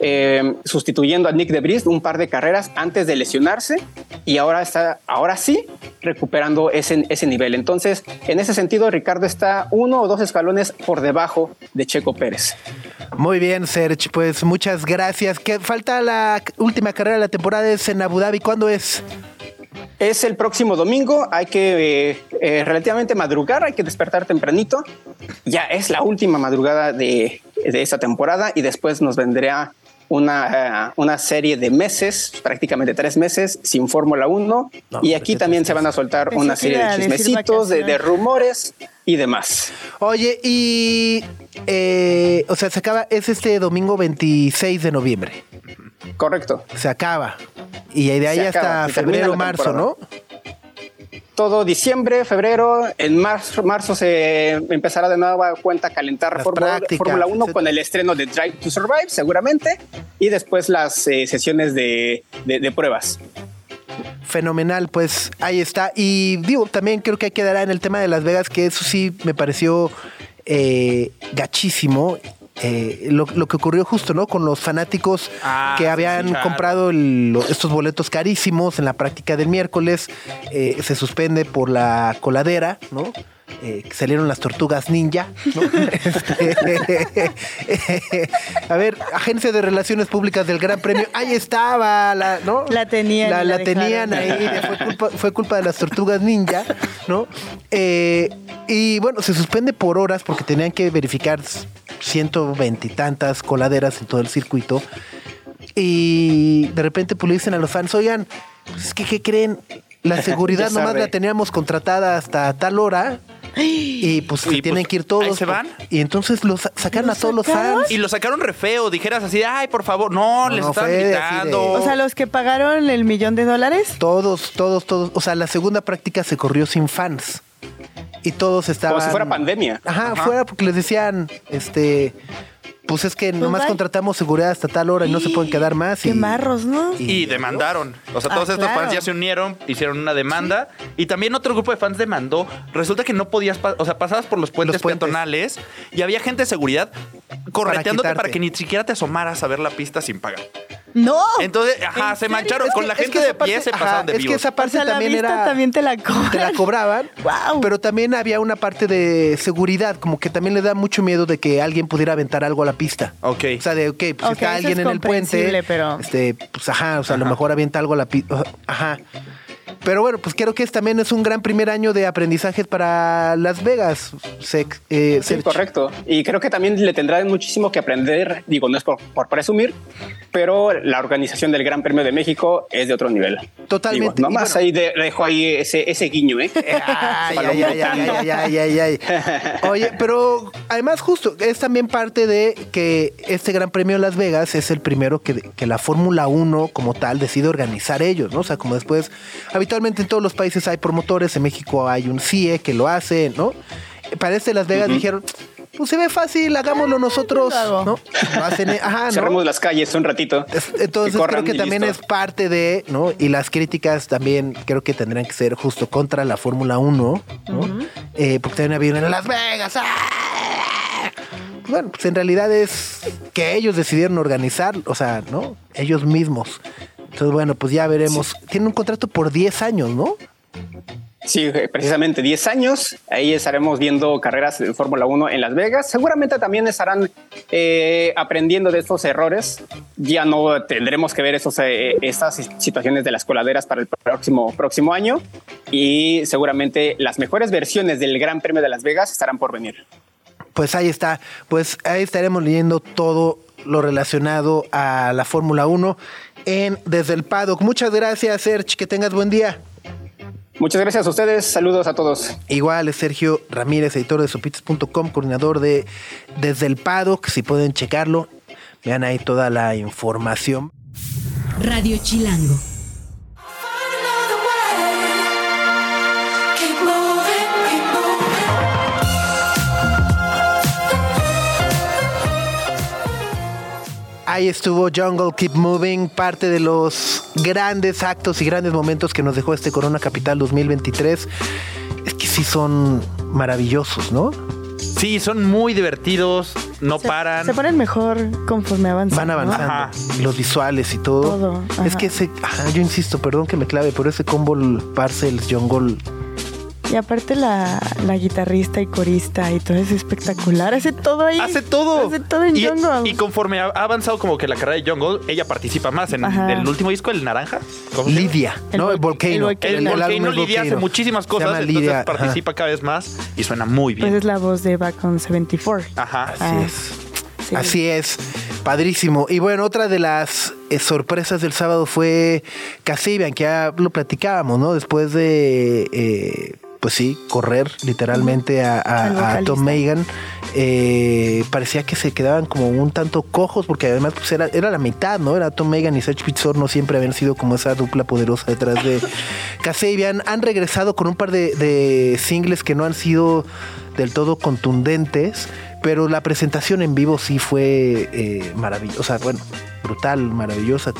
eh, sustituyendo a Nick Debris un par de carreras antes de lesionarse y ahora está, ahora sí, recuperando ese, ese nivel. Entonces, en ese sentido, Ricardo está uno o dos escalones por debajo de Checo Pérez. Muy bien, Serge, pues muchas gracias. ¿Qué falta la última carrera de la temporada es en Abu Dhabi. ¿Cuándo es? Es el próximo domingo, hay que eh, eh, relativamente madrugar, hay que despertar tempranito. Ya es la última madrugada de, de esta temporada y después nos vendrá una, uh, una, serie de meses, prácticamente tres meses, sin Fórmula 1. No, y aquí también se van a soltar una serie de chismecitos, de, de, rumores y demás. Oye, y. Eh, o sea, se acaba, es este domingo 26 de noviembre. Correcto. Se acaba. Y de ahí hasta febrero, marzo, ¿no? Todo diciembre, febrero, en marzo, marzo se empezará de nueva cuenta a calentar Fórmula 1 con el estreno de Drive to Survive, seguramente, y después las eh, sesiones de, de, de, pruebas. Fenomenal, pues ahí está. Y digo, también creo que hay que dar en el tema de Las Vegas, que eso sí me pareció eh, gachísimo eh, lo, lo, que ocurrió justo, ¿no? Con los fanáticos ah, que habían sí, claro. comprado el, estos boletos carísimos en la práctica del miércoles, eh, se suspende por la coladera, ¿no? Eh, salieron las tortugas ninja. ¿no? [laughs] este, [laughs] a ver, Agencia de Relaciones Públicas del Gran Premio, ahí estaba, la, ¿no? La tenían. La, la tenían ahí, fue culpa, fue culpa, de las tortugas ninja, ¿no? Eh, y bueno, se suspende por horas porque tenían que verificar 120 y tantas coladeras en todo el circuito. Y de repente pues le dicen a los fans, oigan, pues es que ¿qué creen? La [laughs] seguridad nomás la teníamos contratada hasta tal hora. Y pues y tienen pues, que ir todos. se van. Y entonces los sacaron a todos los fans. Y lo sacaron re feo. Dijeras así, ay, por favor. No, no les no, están gritando. De... O sea, los que pagaron el millón de dólares. Todos, todos, todos. O sea, la segunda práctica se corrió sin fans. Y todos estaban. Como si fuera pandemia. Ajá, Ajá. fuera porque les decían, este. Pues es que nomás contratamos seguridad hasta tal hora y no se pueden quedar más. Qué y, marros, ¿no? Y, y, demandaron. O sea, todos ah, estos claro. fans ya se unieron, hicieron una demanda. Sí. Y también otro grupo de fans demandó. Resulta que no podías, o sea, pasabas por los puentes, los puentes. peatonales y había gente de seguridad correteándote para, para, que ni siquiera te asomaras a ver la pista sin pagar. No. Entonces, ajá, se mancharon. Es con que, la gente de pie se pasaron de Es que esa parte o sea, también era. También te la cobraban. Te la cobraban. Wow. Pero también había una parte de seguridad, como que también le da mucho miedo de que alguien pudiera aventar algo a la pista. Ok. O sea, de, ok, pues okay, está alguien en el puente. Pero... Este, pues ajá, o sea, ajá. a lo mejor avienta algo a la pista. Ajá. Pero bueno, pues creo que es, también es un gran primer año de aprendizaje para Las Vegas. Se, eh, sí, correcto. Y creo que también le tendrán muchísimo que aprender. Digo, no es por, por, presumir, pero la organización del Gran Premio de México es de otro nivel. Totalmente. Digo, nomás bueno, ahí de, dejo ahí ese, ese guiño, ¿eh? [laughs] ay, ay, ay, ay, ay, ay, ay, [laughs] Oye, pero además justo es también parte de que este Gran Premio de Las Vegas es el primero que, que la Fórmula 1 como tal decide organizar ellos, ¿no? O sea, como después habitualmente en todos los países hay promotores, en México hay un CIE que lo hace, ¿no? Para este Las Vegas uh -huh. dijeron, pues se ve fácil, hagámoslo nosotros, ¿no? Hacen, ajá, Cerremos ¿no? las calles un ratito. Entonces que creo que también listo. es parte de, ¿no? Y las críticas también creo que tendrían que ser justo contra la Fórmula 1, ¿no? Uh -huh. eh, porque también había en Las Vegas. ¡ah! Bueno, pues en realidad es que ellos decidieron organizar, o sea, ¿no? Ellos mismos. Entonces, bueno, pues ya veremos. Sí. Tiene un contrato por 10 años, ¿no? Sí, eh, precisamente 10 años. Ahí estaremos viendo carreras de Fórmula 1 en Las Vegas. Seguramente también estarán eh, aprendiendo de estos errores. Ya no tendremos que ver esos, eh, estas situaciones de las coladeras para el próximo, próximo año. Y seguramente las mejores versiones del Gran Premio de Las Vegas estarán por venir. Pues ahí está. Pues ahí estaremos leyendo todo lo relacionado a la Fórmula 1. en Desde el Paddock. Muchas gracias, Serge. Que tengas buen día. Muchas gracias a ustedes. Saludos a todos. Igual es Sergio Ramírez, editor de sopitas.com, coordinador de Desde el Paddock. Si pueden checarlo, vean ahí toda la información. Radio Chilango. Ahí estuvo Jungle Keep Moving, parte de los grandes actos y grandes momentos que nos dejó este Corona Capital 2023. Es que sí son maravillosos, ¿no? Sí, son muy divertidos, no Se- paran. Se ponen mejor conforme avanzan. Van ¿no? avanzando. Ajá. Los visuales y todo. Todo, Es que ese, ajá, yo insisto, perdón que me clave, pero ese combo Parcels Jungle Y aparte la, la guitarrista y corista y todo es espectacular. Hace todo ahí. Hace todo. Hace todo en y, Jungle. y conforme ha avanzado como que la carrera de Jungle, ella participa más en Ajá. el último disco, el naranja. Lidia, El ¿no? El vol- Volcano. el Volcano. El, Lidia hace muchísimas Se cosas, llama entonces Lidia, ajá. participa cada vez más y suena muy Pues bien. es la voz de Back on 74. Ajá. Así Ah, es. sí. Así es, padrísimo. Y bueno, otra de las eh, sorpresas del sábado fue Cassibian, que ya lo platicábamos, ¿no? Después de, eh, pues sí, correr literalmente a, a- Al a Tom. Megan, eh, parecía que se quedaban como un tanto cojos, porque además pues era, era la mitad, ¿no? Era Tom Megan y Serge Pizzor, no siempre habían sido como esa dupla poderosa detrás de [laughs] Cassibian. Han regresado con un par de, de singles que no han sido del todo contundentes, pero la presentación en vivo sí fue eh, maravillosa, o sea, bueno, brutal, maravillosa.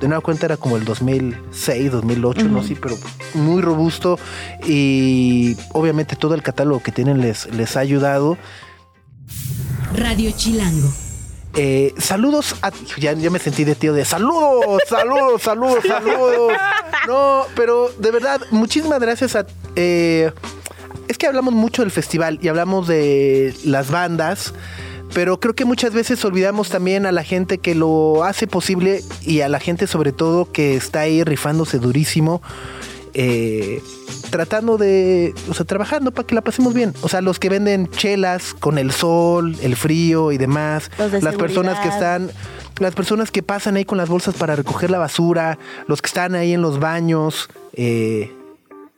De nueva cuenta era como el 2006, 2008, no sé, pero muy robusto y obviamente todo el catálogo que tienen les, les ha ayudado. Radio Chilango. Eh, saludos a. Ya, ya me sentí de tío de saludos, saludos, saludos, saludos. No, pero de verdad, muchísimas gracias a. eh, es que hablamos mucho del festival y hablamos de las bandas, pero creo que muchas veces olvidamos también a la gente que lo hace posible y a la gente sobre todo que está ahí rifándose durísimo. eh, tratando de, o sea, trabajando para que la pasemos bien. O sea, los que venden chelas con el sol, el frío y demás, Los de las personas que están, las personas que pasan ahí con las bolsas para recoger la basura, los que están ahí en los baños. eh,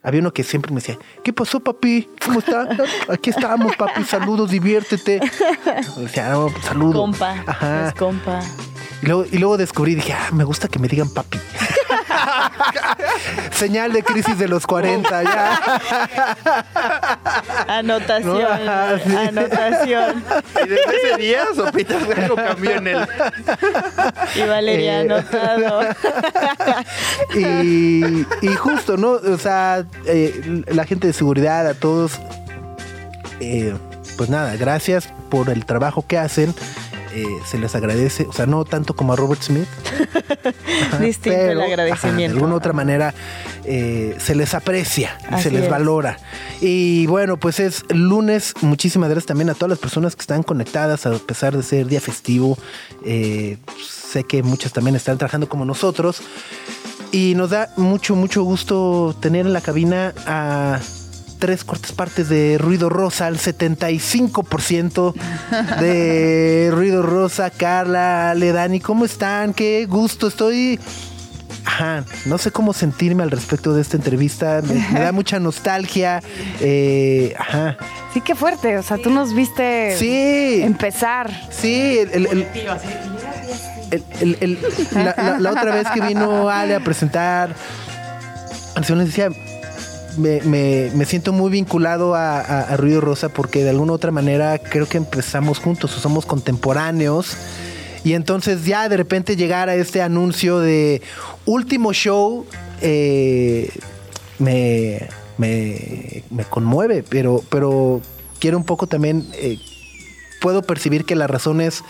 había uno que siempre me decía, ¿qué pasó, papi? ¿Cómo está? [laughs] Aquí estamos, papi, saludos, diviértete. O decía, no, pues, saludos. Compa. Ajá. Es compa. Y luego, y luego descubrí, dije, ah, me gusta que me digan papi. [laughs] Señal de crisis de los 40, ya. Anotación. No, [laughs] sí. Anotación. Y desde ese día, Sopita algo cambió en él. Y Valeria Eh. anotado. [laughs] y, y justo, ¿no? O sea, eh, la gente de seguridad, a todos, eh, pues nada, gracias por el trabajo que hacen. Eh, se les agradece, o sea, no tanto como a Robert Smith. Ajá, [laughs] Distinto el ajá, agradecimiento. de alguna otra manera eh, se les aprecia y se les es. valora. Y bueno, pues es lunes. Muchísimas gracias también a todas las personas que están conectadas, a pesar de ser día festivo. Eh, sé que muchas también están trabajando como nosotros. Y nos da mucho, mucho gusto tener en la cabina a tres cuartas partes de Ruido Rosa, al 75% de [laughs] Ruido Rosa, Carla, Ale, Dani, ¿cómo están? Qué gusto, estoy... Ajá, no sé cómo sentirme al respecto de esta entrevista, me, me da mucha nostalgia, eh, ajá, Sí, qué fuerte. O sea, tú nos viste sí, empezar. sí, el- el- el, el- el- el- la, la- la otra vez que vino Ale a presentar, yo les decía, me, me- siento muy vinculado a, Ruido Rosa porque de alguna u otra manera creo que empezamos juntos o somos contemporáneos. Y entonces ya de repente llegar a este anuncio de último show eh, me, me, me conmueve, pero, pero quiero un poco también, eh, puedo percibir que las razones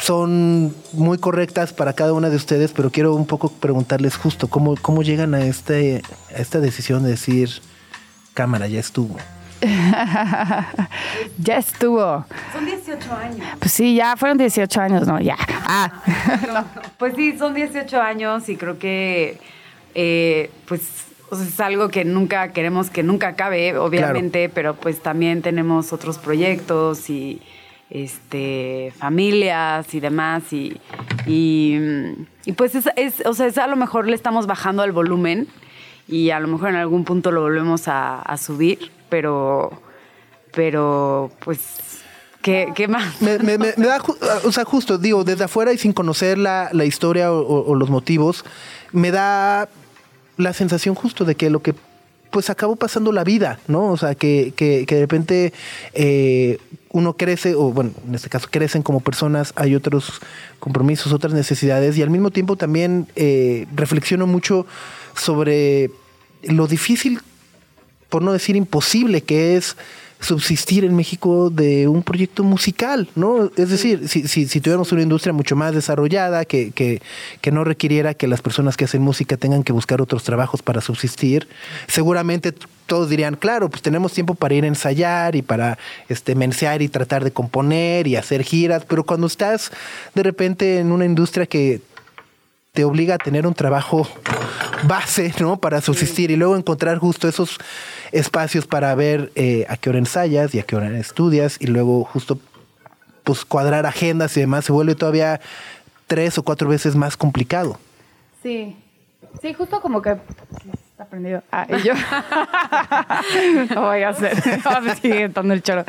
son muy correctas para cada una de ustedes, pero quiero un poco preguntarles justo cómo, cómo llegan a, este, a esta decisión de decir, cámara, ya estuvo. [laughs] Ya estuvo. Son 18 años. Pues sí, ya fueron 18 años, ¿no? Ya. Ah. [laughs] Pues sí, son 18 años y creo que eh, pues o sea, es algo que nunca queremos que nunca acabe, obviamente, pero pues también tenemos otros proyectos y, este, familias y demás. Y, y, y pues es, o sea, es a lo mejor le estamos bajando al volumen y a lo mejor en algún punto lo volvemos a, subir, pero, pero pues, ¿qué, qué más? Me, da, o sea, justo, digo, desde afuera y sin conocer la, la historia o, los motivos, me da la sensación justo de que lo que pues acabó pasando la vida, ¿no? O sea, que, que, que de repente eh, uno crece, o bueno, en este caso crecen como personas, hay otros compromisos, otras necesidades, y al mismo tiempo también eh, reflexiono mucho sobre lo difícil por no decir imposible, que es subsistir en México de un proyecto musical, ¿no? Es decir, si, si, si tuviéramos una industria mucho más desarrollada, que, que, que no requiriera que las personas que hacen música tengan que buscar otros trabajos para subsistir, seguramente todos dirían, claro, pues tenemos tiempo para ir a ensayar y para este, mensear y tratar de componer y hacer giras, pero cuando estás de repente en una industria que te obliga a tener un trabajo base, ¿no? Para subsistir y luego encontrar justo esos espacios para ver eh, a qué hora ensayas y a qué hora estudias y luego justo pues cuadrar agendas y demás se vuelve todavía tres o cuatro veces más complicado. Sí. Sí, justo como que está prendido. Ah, y yo. [laughs] no voy a hacer. Me sigue entrando el choro.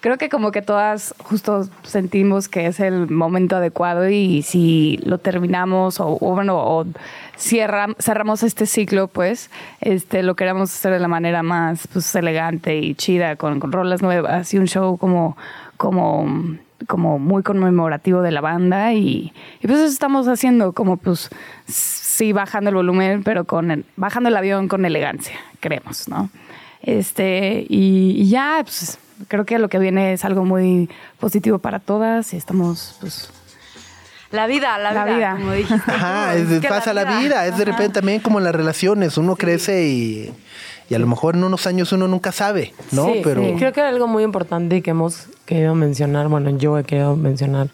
Creo que como que todas justo sentimos que es el momento adecuado y si lo terminamos o, o bueno, o cierra- cerramos este ciclo, pues este lo queremos hacer de la manera más pues, elegante y chida, con, con rolas nuevas y un show como, como, como muy conmemorativo de la banda y, y pues eso estamos haciendo como pues sí bajando el volumen, pero con bajando el avión con elegancia, creemos, ¿no? Este, y, y ya, pues creo que lo que viene es algo muy positivo para todas y estamos, pues, La vida, la, La vida, vida. como dijiste. Ajá, es de- que pasa la vida, es de repente también como en las relaciones, uno crece y, y a lo mejor en unos años uno nunca sabe, ¿no? Sí, Pero sí. creo que algo muy importante y que hemos querido mencionar, bueno, yo he querido mencionar,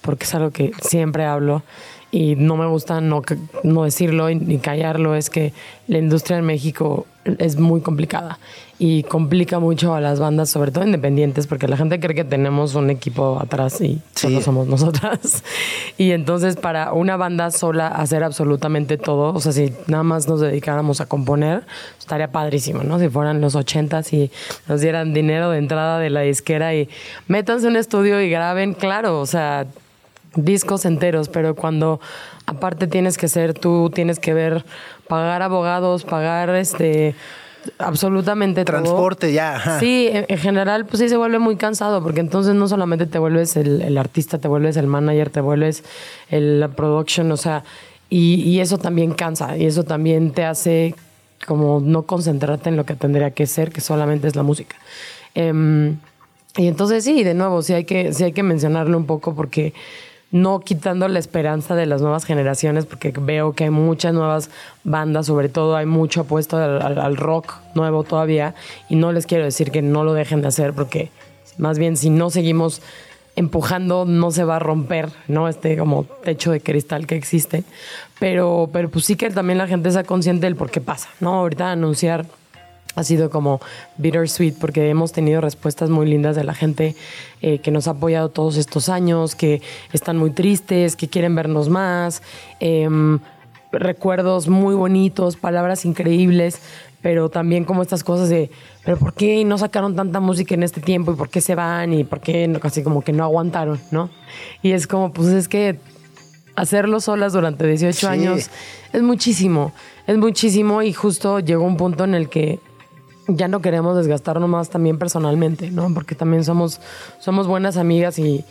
porque es algo que siempre hablo y no me gusta no, no decirlo ni callarlo, es que la industria en México es muy complicada y complica mucho a las bandas, sobre todo independientes, porque la gente cree que tenemos un equipo atrás y Sí. solo somos nosotras. Y entonces para una banda sola hacer absolutamente todo, o sea, si nada más nos dedicáramos a componer, estaría padrísimo, ¿no? Si fueran los ochentas y nos dieran dinero de entrada de la disquera y métanse en un estudio y graben, claro, o sea, discos enteros, pero cuando aparte tienes que ser tú, tienes que ver, pagar abogados, pagar este absolutamente todo. transporte ya, ajá. Sí, en, en general, pues sí se vuelve muy cansado, porque entonces no solamente te vuelves el, el artista, te vuelves el manager, te vuelves el, la production, o sea, y, y eso también cansa, y eso también te hace como no concentrarte en lo que tendría que ser, que solamente es la música. Em, y entonces sí, de nuevo, sí hay que, sí hay que mencionarlo un poco porque no quitando la esperanza de las nuevas generaciones, porque veo que hay muchas nuevas bandas, sobre todo hay mucho apuesto al, rock nuevo todavía, y no les quiero decir que no lo dejen de hacer, porque más bien si no seguimos empujando no se va a romper, ¿no? Este como techo de cristal que existe, pero, pero pues sí que también la gente sea consciente del por qué pasa, ¿no? Ahorita anunciar ha sido como bittersweet porque hemos tenido respuestas muy lindas de la gente eh, que nos ha apoyado todos estos años, que están muy tristes, que quieren vernos más, em, recuerdos muy bonitos, palabras increíbles, pero también como estas cosas de, pero ¿por qué no sacaron tanta música en este tiempo y por qué se van y por qué no, casi como que no aguantaron, ¿no? Y es como, pues es que hacerlo solas durante 18 Sí. años es muchísimo, es muchísimo y justo llegó un punto en el que ya no queremos desgastarnos más también personalmente, ¿no? Porque también somos, somos buenas amigas y,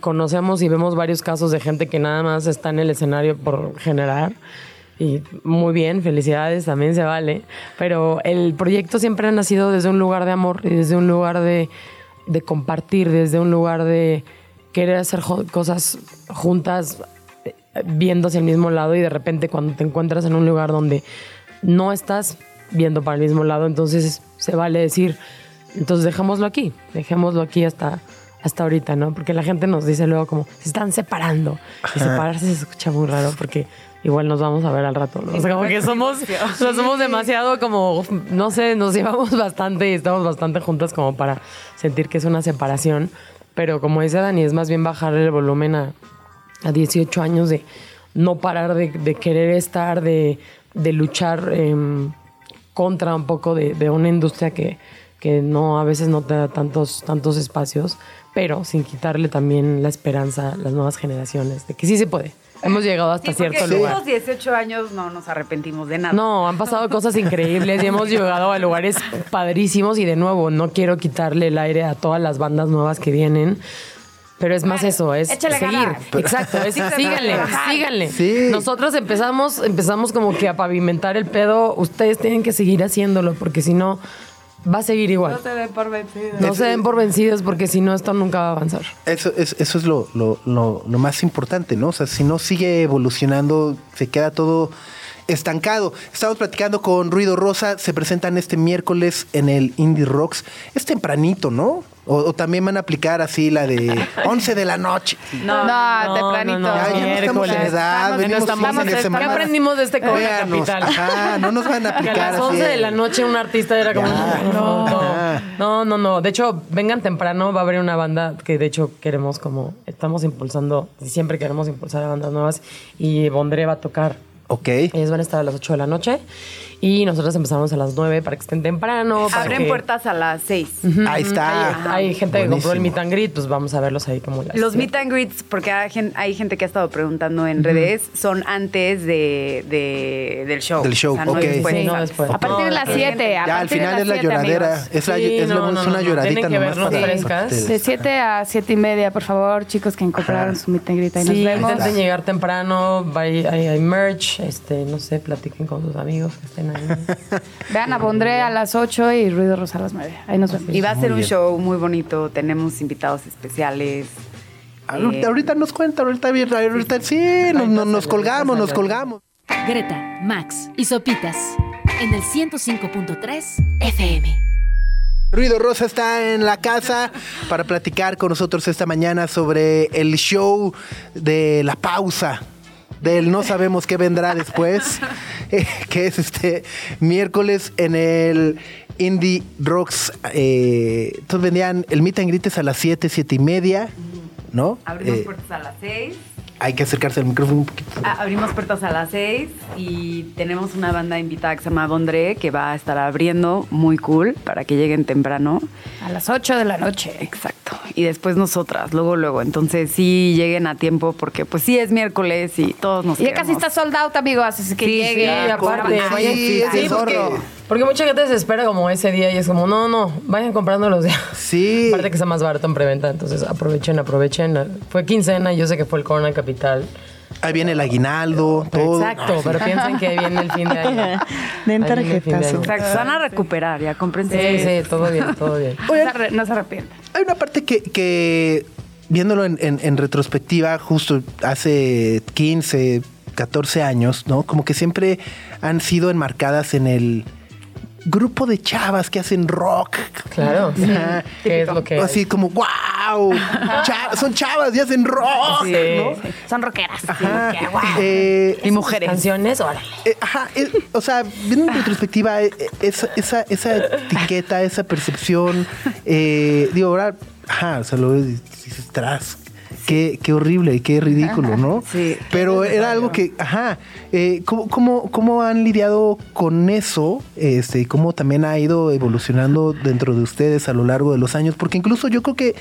conocemos y vemos varios casos de gente que nada más está en el escenario por generar. Y muy bien, felicidades, también se vale. Pero el proyecto siempre ha nacido desde un lugar de amor y desde un lugar de, de compartir, desde un lugar de querer hacer cosas juntas, eh, viendo hacia el mismo lado y de repente cuando te encuentras en un lugar donde no estás viendo para el mismo lado, entonces se vale decir, entonces dejémoslo aquí, dejémoslo aquí hasta, hasta ahorita, ¿no? Porque la gente nos dice luego como, se están separando. Y separarse se escucha muy raro porque igual nos vamos a ver al rato, ¿no? O sea, como que somos, o sea, somos demasiado como, no sé, nos llevamos bastante y estamos bastante juntas como para sentir que es una separación. Pero como dice Dani, es más bien bajarle el volumen a, a 18 años de no parar de, de querer estar, de, de luchar em, contra un poco de, de una industria que, que no a veces no te da tantos, tantos espacios, pero sin quitarle también la esperanza a las nuevas generaciones de que sí se puede. Hemos llegado hasta Sí, cierto lugar. estos 18 años no nos arrepentimos de nada. No, han pasado cosas increíbles y hemos llegado a lugares padrísimos y de nuevo, no quiero quitarle el aire a todas las bandas nuevas que vienen. Pero es más eso, es échale seguir. ganas. Exacto, es [laughs] síganle, síganle. Sí. Nosotros empezamos, empezamos como que a pavimentar el pedo. Ustedes tienen que seguir haciéndolo porque si no, va a seguir igual. No se den por vencidos. No se den por vencidos porque si no, esto nunca va a avanzar. Eso es, eso es lo, lo- lo- lo más importante, ¿no? O sea, si no sigue evolucionando, se queda todo estancado. Estamos platicando con Ruido Rosa, se presentan este miércoles en el Indie Rocks. Es tempranito, ¿no? O, o también van a aplicar así la de [laughs] 11 de la noche. No, tempranito. no, no, Ya, ya no estamos en edad, Estamos- venimos estamos- fines de ¿Qué semana. aprendimos de este COVID Véanos, capital? ajá, no nos van a Que a aplicar las así 11 de la noche un artista era como, Ya. no, no, no, no. De hecho, vengan temprano, va a haber una banda que de hecho queremos como, estamos impulsando, siempre queremos impulsar a bandas nuevas y Bondré va a tocar. Ok. Ellos van a estar a las 8 de la noche y nosotros empezamos a las 9 para que estén temprano. para Abren que- puertas a las 6. Ahí está. Hay, hay gente que compró el Buenísimo. meet and greet, pues vamos a verlos ahí como las Los meet and greets, porque hay gen- hay gente que ha estado preguntando en redes, son antes de, de- del show. Del show, O sea, no ok. después. Sí, no después. A partir de las 7. Ya al final es la lloradera. Es, la- Sí, es no, es no, una no, lloradita nomás para, frescas. De 7 a 7 y media, por favor, chicos que compraron su meet and greet. Ahí Sí, nos vemos. intenten llegar temprano, hay, merch, este, no sé, platiquen con sus amigos que estén ahí. Vean a Pondré a las 8 y Ruido Rosa a las 9. Ahí nos vemos. Y va a ser Muy un bien. show muy bonito. Tenemos invitados especiales. Ahorita, Eh, ahorita nos cuenta, ahorita, ahorita sí, nos, nos- nos colgamos, nos colgamos. Greta, Max y Sopitas en el 105.3 FM. Ruido Rosa está en la casa para platicar con nosotros esta mañana sobre el show de la pausa. Del no sabemos qué vendrá después, [laughs] eh, que es este miércoles en el Indie Rocks. Eh, entonces vendían el meet and greet es a las 7, 7 y media, ¿no? Abrimos Eh, puertas a las 6. Hay que acercarse al micrófono un poquito. Ah, abrimos puertas a las 6 y tenemos una banda invitada que se llama Bondré que va a estar abriendo muy cool para que lleguen temprano. A las 8 de la noche. Exacto. Y después nosotras, luego, luego. Entonces sí lleguen a tiempo porque pues sí es miércoles y todos nos Y ya casi está sold out, amigos. Así que Sí, lleguen. Sí, aparte, Sí, sí, sí, porque, que- porque mucha gente se espera como ese día y es como, no, no, vayan comprando los días. Sí. [laughs] Aparte que está más barato en preventa, entonces aprovechen, aprovechen. Fue quincena, yo sé que fue el Corona Capital. Ahí viene el aguinaldo, todo. Exacto, pero piensen que viene el fin de año. Den [laughs] Ahí viene el fin de tarjetazo. año. Exacto, se van a recuperar, ya comprense. Sí, sí, todo bien, todo bien. No se arre- no se arrepientan. Hay una parte que, que viéndolo en, en- en retrospectiva, justo hace 15, 14 años, ¿no? Como que siempre han sido enmarcadas en el grupo de chavas que hacen rock. Claro, sí. ¿Qué es lo que Así como, wow, son chavas y hacen rock, Sí. ¿no? Son rockeras. Ajá. Sí, guau. Eh, Y mujeres. Canciones, órale. eh, ajá, eh, o sea, viendo en retrospectiva, eh, eh, esa, esa, esa etiqueta, esa percepción, eh, digo, ahora, ajá, o sea, lo dices, tras, qué, qué horrible y qué ridículo, ¿no? Sí. Pero era algo que, ajá, eh, ¿cómo, cómo, cómo han lidiado con eso? Este, y cómo también ha ido evolucionando dentro de ustedes a lo largo de los años, porque incluso yo creo que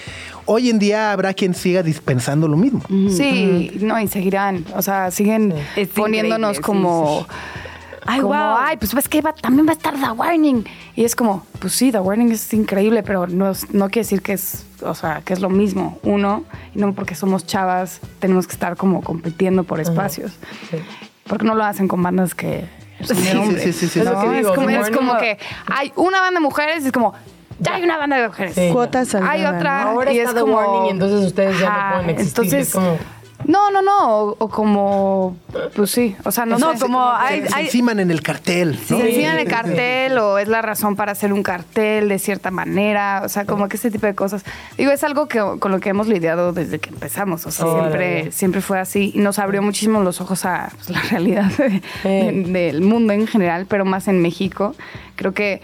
hoy en día habrá quien siga dispensando lo mismo. Sí, no, y seguirán. O sea, siguen poniéndonos como. sí, Ay, como, guau. ay, pues ves que va- también va a estar The Warning. Y es como, pues sí, The Warning es increíble, pero no, no quiere decir que es, o sea, que es lo mismo. Uno, y no porque somos chavas, tenemos que estar como compitiendo por espacios. Porque no lo hacen con bandas que son Sí, sí, hombres. sí, sí, sí. ¿no? Es digo, como, es como que hay una banda de mujeres y es como, ya hay una banda de mujeres. Sí. Cuotas Hay otra. ¿no? Ahora y está es The como, Warning y entonces ustedes ya no Ajá, pueden existir. Entonces, es como... no, no, no. O, o como, pues sí. O sea, no, No, sé. como hay- Se, se hay- enciman en el cartel, ¿no? Se enciman el cartel o es la razón para hacer un cartel de cierta manera, o sea, como que ese tipo de cosas. Digo, es algo que, con lo que hemos lidiado desde que empezamos, o sea, siempre, siempre fue así y nos abrió muchísimo los ojos a pues, la [laughs] realidad de- de- del mundo en general, pero más en México. Creo que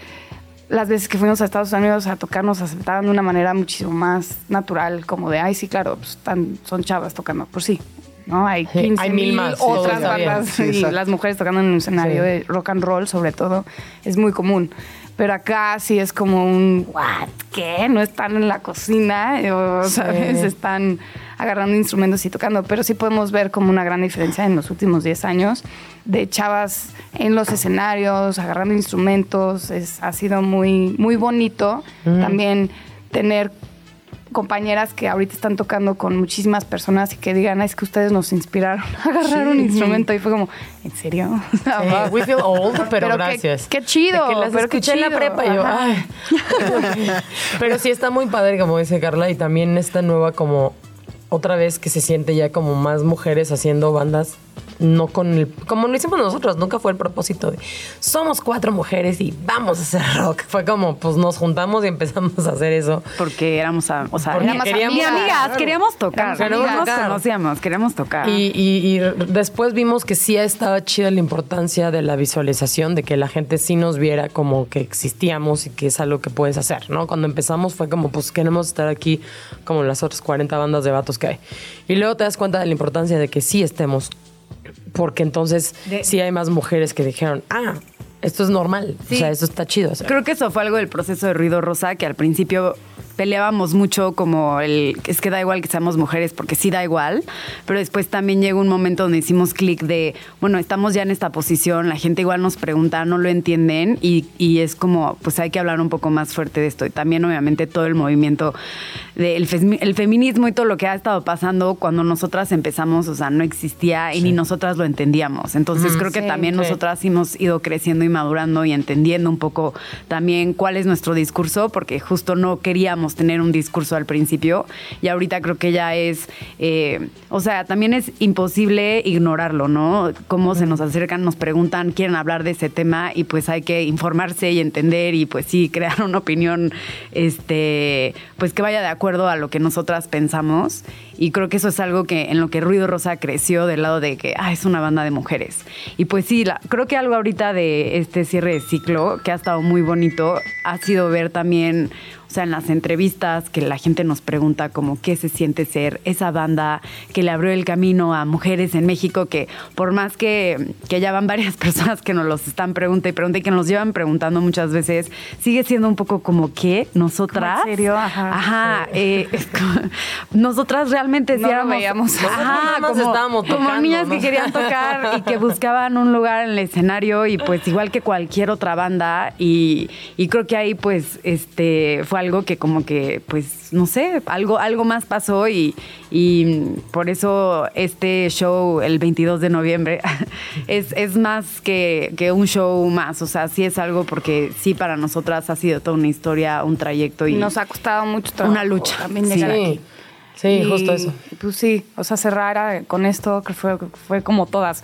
las veces que fuimos a Estados Unidos a tocar nos aceptaban de una manera muchísimo más natural, como de, ay, sí, claro, pues están, son chavas tocando, por sí. ¿no? Hay Sí, 15 hay mil más, sí, otras bandas Sí, y las mujeres tocando en un escenario Sí. de rock and roll, sobre todo, es muy común. Pero acá sí es como un, ¿what? ¿Qué? No están en la cocina, o, ¿sabes? Están agarrando instrumentos y tocando. Pero sí podemos ver como una gran diferencia en los últimos 10 años de chavas en los escenarios, agarrando instrumentos. Es, ha sido muy, muy bonito también tener compañeras que ahorita están tocando con muchísimas personas y que digan, "Ah, es que ustedes nos inspiraron a agarrar un instrumento. Y fue como, ¿en serio? Sí, we feel old, pero, gracias. qué chido, que las pero qué escuché en la prepa y yo, ay. [laughs] pero sí está muy padre, como dice Carla, y también esta nueva como otra vez que se siente ya como más mujeres haciendo bandas, no con el, como lo hicimos nosotros, nunca fue el propósito de somos cuatro mujeres y vamos a hacer rock. Fue como, pues nos juntamos y empezamos a hacer eso. Porque éramos, a- o sea, Porque éramos queríamos- amigas, claro. queríamos tocar. Queríamos nos conocíamos, queríamos tocar. Y, y- y después vimos que sí estaba chida la importancia de la visualización, de que la gente sí nos viera como que existíamos y que es algo que puedes hacer, ¿no? Cuando empezamos fue como, pues queremos estar aquí como las otras 40 bandas de vatos que hay. Y luego te das cuenta de la importancia de que sí estemos, porque entonces sí hay más mujeres que dijeron, ah, esto es normal, Sí. o sea, esto está chido. o sea. Creo que eso fue algo del proceso de Ruido Rosa, que al principio peleábamos mucho como el, es que da igual que seamos mujeres, porque sí da igual, pero después también llegó un momento donde hicimos clic de, bueno, estamos ya en esta posición, la gente igual nos pregunta, no lo entienden, y, y es como, pues hay que hablar un poco más fuerte de esto. Y también obviamente todo el movimiento del femi- el feminismo y todo lo que ha estado pasando cuando nosotras empezamos, o sea, no existía y ni nosotras lo entendíamos. Entonces creo que Sí, también sí. nosotras hemos ido creciendo y madurando y entendiendo un poco también cuál es nuestro discurso, porque justo no queríamos tener un discurso al principio y ahorita creo que ya es, eh, o sea, también es imposible ignorarlo, ¿no? Cómo se nos acercan, nos preguntan, quieren hablar de ese tema y pues hay que informarse y entender y pues sí, [laughs] crear una opinión, este, pues que vaya de acuerdo a lo que nosotras pensamos y creo que eso es algo que en lo que Ruido Rosa creció del lado de que ah, es una banda de mujeres. Y pues sí, la- creo que algo ahorita de este cierre de ciclo que ha estado muy bonito ha sido ver también, o sea, en las entrevistas que la gente nos pregunta como qué se siente ser esa banda que le abrió el camino a mujeres en México, que por más que, que ya van varias [laughs] personas que nos los están preguntando y preguntando y que nos llevan preguntando muchas veces, sigue siendo un poco como que nosotras... ¿Cómo en serio? Ajá. Ajá, eh, es como- [laughs] nosotras realmente sí No éramos- veíamos. Estábamos como tocando, niñas ¿no? que querían tocar y que buscaban un lugar en el escenario y pues igual que cualquier otra banda y, y creo que ahí pues este fue algo que como que pues no sé, algo, algo más pasó y, y por eso este show el 22 de noviembre [laughs] es, es más que, que un show más, o sea, sí es algo porque sí para nosotras ha sido toda una historia, un trayecto y Nos ha costado mucho trabajo Una lucha. también llegar Sí, aquí. Sí, Y, justo eso. Pues sí, o sea, cerrar a- con esto que fue, fue como todas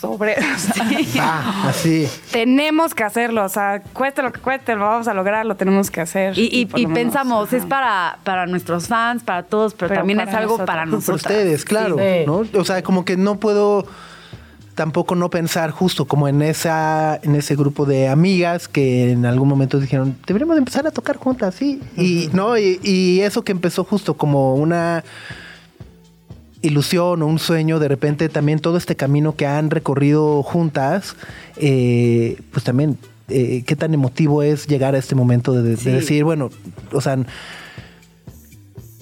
sobre. [laughs] o sea, Ah, así. tenemos que hacerlo, o sea, cueste lo que cueste, lo vamos a lograr, lo tenemos que hacer. Y, y- y pensamos, ajá. es para, para nuestros fans, para todos, pero, Pero también para es algo nosotros. para nosotros. ustedes, claro. Sí. ¿no? O sea, como que no puedo tampoco no pensar justo como en esa en ese grupo de amigas que en algún momento dijeron deberíamos de empezar a tocar juntas sí. Y no y, y eso que empezó justo como una ilusión o un sueño de repente también todo este camino que han recorrido juntas eh, pues también eh, qué tan emotivo es llegar a este momento de, de Sí. decir bueno o sea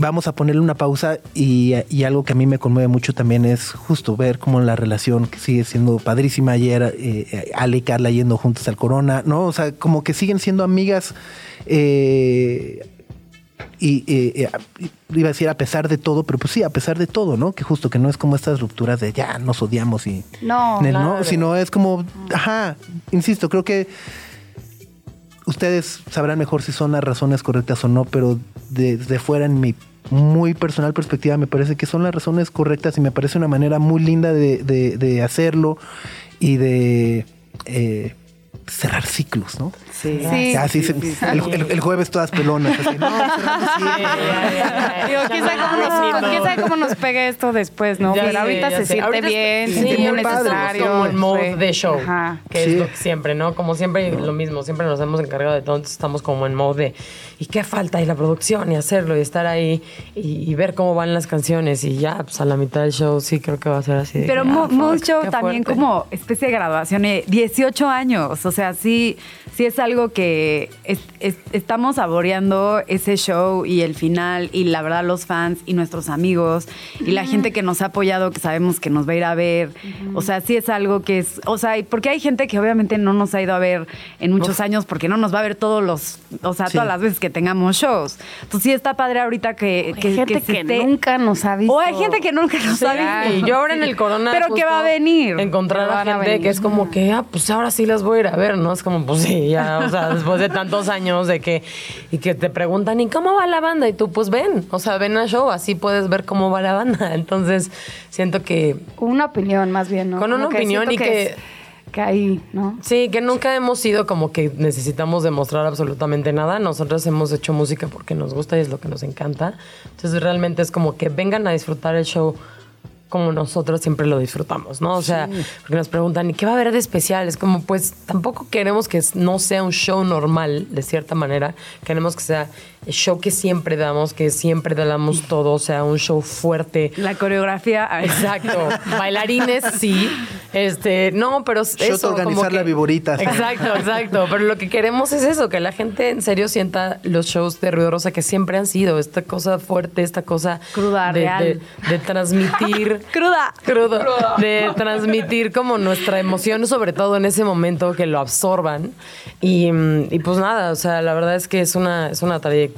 vamos a ponerle una pausa y, y algo que a mí me conmueve mucho también es justo ver cómo la relación que sigue siendo padrísima ayer, eh, Ale y Carla yendo juntas al Corona, ¿no? O sea, como que siguen siendo amigas eh, y eh, eh, iba a decir a pesar de todo, pero pues sí, a pesar de todo, ¿no? Que justo que no es como estas rupturas de ya nos odiamos y... No, ¿no? claro. Sino es como, ajá, insisto, creo que ustedes sabrán mejor si son las razones correctas o no, pero de- desde fuera, en mi muy personal perspectiva, me parece que son las razones correctas y me parece una manera muy linda de, de- hacerlo y de, eh, cerrar ciclos, ¿no? Sí. Sí. Ya, así se- el, el- el jueves todas pelonas. así, no, [laughs] cerrando ciclos. Digo, quién sabe cómo nos, quién sabe cómo nos pegue esto después, ¿no? Ya Pero sé, ahorita se sé. siente Ahorita bien, se sí, siente muy necesario. es como el mode sí. de show, Ajá. que Sí. es lo que siempre, ¿no? Como siempre lo mismo, siempre nos hemos encargado de todo, entonces estamos como en mode de ¿y qué falta? Y la producción y hacerlo y estar ahí y, y ver cómo van las canciones y ya, pues a la mitad del show sí creo que va a ser así. Pero mu- ah, qué también como especie de graduación, eh, 18 años, o sea, sí, sí es algo que es- es- estamos saboreando ese show y el final y la verdad los fans y nuestros amigos y la gente que nos ha apoyado, que sabemos que nos va a ir a ver, o sea, sí es algo que es, o sea, porque hay gente que obviamente no nos ha ido a ver en muchos años porque no nos va a ver todos los, o sea, Sí. todas las veces que tengamos shows. Entonces sí está padre ahorita que, que, Hay gente que, esté- nunca nos ha visto. O hay gente que nunca nos ha visto. yo ahora en el [laughs] corona. Pero que va a venir. Encontrar a gente venir. que es como que, ah, pues ahora sí las voy a ir a ver, ¿no? Es como, pues sí, ya, o sea, después de tantos años de que, y que te preguntan, ¿y cómo va la banda? Y tú, pues ven, o sea, ven al show, así puedes ver cómo va la banda. [laughs] Entonces, siento que, Con una opinión más bien, ¿no? Con una Como que opinión siento y que- es- que hay, ¿no? sí, que nunca hemos sido como que necesitamos demostrar absolutamente nada. Nosotros hemos hecho música porque nos gusta y es lo que nos encanta. Entonces, realmente es como que vengan a disfrutar el show como nosotros siempre lo disfrutamos, ¿no? O sea, porque nos preguntan, ¿y qué va a haber de especial? Es como, pues tampoco queremos que no sea un show normal, de cierta manera. Queremos que sea show que siempre damos, que siempre damos todo, o sea, un show fuerte. La coreografía. Exacto. Bailarines, sí. Este, no, pero Show de eso, como organizar que- la viborita. Exacto, exacto. Pero lo que queremos es eso, que la gente en serio sienta los shows de Ruido Rosa que siempre han sido, esta cosa fuerte, esta cosa Cruda, de, real. de- de transmitir. [laughs] Cruda. Crudo. De transmitir como nuestra emoción, sobre todo en ese momento, que lo absorban. Y, mm, y pues nada, o sea, la verdad es que es una, es una trayectoria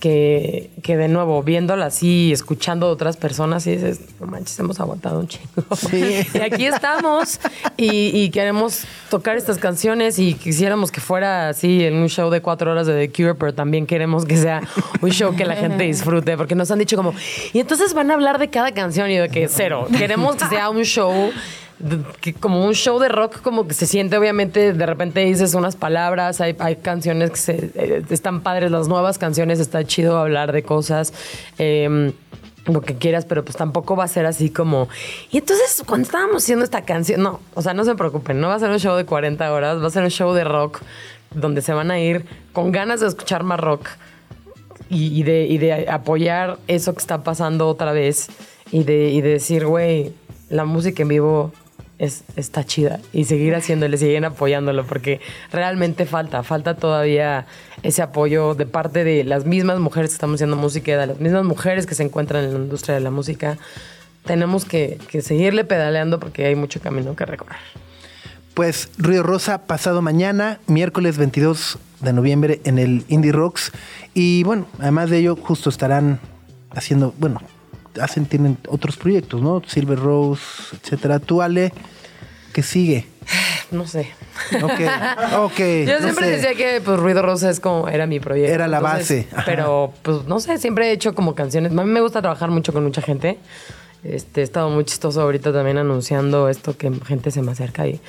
que, que de nuevo, viéndola así, escuchando a otras personas, y dices, no manches, hemos aguantado un chingo. Sí. [laughs] Y aquí estamos y, y queremos tocar estas canciones y quisiéramos que fuera así en un show de cuatro horas de The Cure, pero también queremos que sea un show que la gente [laughs] disfrute, porque nos han dicho como, y entonces van a hablar de cada canción y de que cero. Queremos que sea un show de- que como un show de rock como que se siente obviamente de repente dices unas palabras hay, hay canciones que se, eh, están padres las nuevas canciones está chido hablar de cosas eh, lo que quieras, pero pues tampoco va a ser así como. Y entonces, cuando estábamos haciendo esta canción, no, o sea, no se preocupen, no va a ser un show de 40 horas, va a ser un show de rock donde se van a ir con ganas de escuchar más rock y, y de, y de apoyar eso que está pasando otra vez y de, y de decir, güey, la música en vivo es, está chida y seguir haciéndole, seguir apoyándolo porque realmente falta, falta todavía ese apoyo de parte de las mismas mujeres que estamos haciendo música, de las mismas mujeres que se encuentran en la industria de la música. Tenemos que, seguirle pedaleando porque hay mucho camino que recorrer. Pues Río Rosa pasado mañana, miércoles 22 de noviembre en el Indie Rocks. Y bueno, además de ello, justo estarán haciendo, bueno, hacen, tienen otros proyectos, ¿no? Silver Rose, etcétera. Tú, Ale, ¿qué sigue? No sé. Ok, ok. [laughs] Yo no siempre sé. decía que pues Ruido Rosa es como era mi proyecto. Era la base, ajá. Pero pues no sé, siempre he hecho como canciones. A mí me gusta trabajar mucho con mucha gente. Este, he estado muy chistoso ahorita también anunciando esto que gente se me acerca y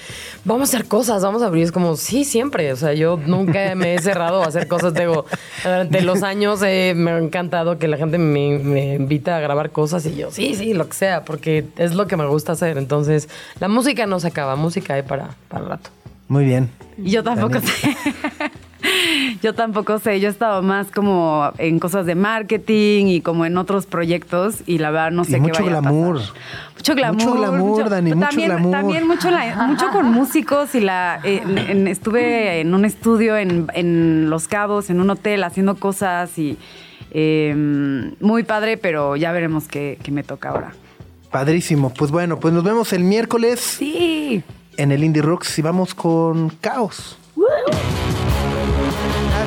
vamos a hacer cosas, vamos a abrir. Es como, sí, siempre. O sea, yo nunca me he cerrado a hacer cosas. Digo, durante los años eh, me ha encantado que la gente me, me invita a grabar cosas y yo, sí, sí, lo que sea, porque es lo que me gusta hacer. Entonces, la música no se acaba, música hay para, para rato. Muy bien. Y Yo tampoco. Yo tampoco sé. Yo he estado más como en cosas de marketing y como en otros proyectos y la verdad no Y sé qué mucho vaya a glamour. pasar. Mucho glamour. Mucho glamour, Dani, mucho también, glamour. También mucho, la- mucho con músicos y la en- en- estuve en un estudio en, en Los Cabos, en un hotel, haciendo cosas y eh, muy padre, pero ya veremos qué, qué me toca ahora. Padrísimo. Pues bueno, pues nos vemos el miércoles Sí. en el Indie Rocks y vamos con Caos.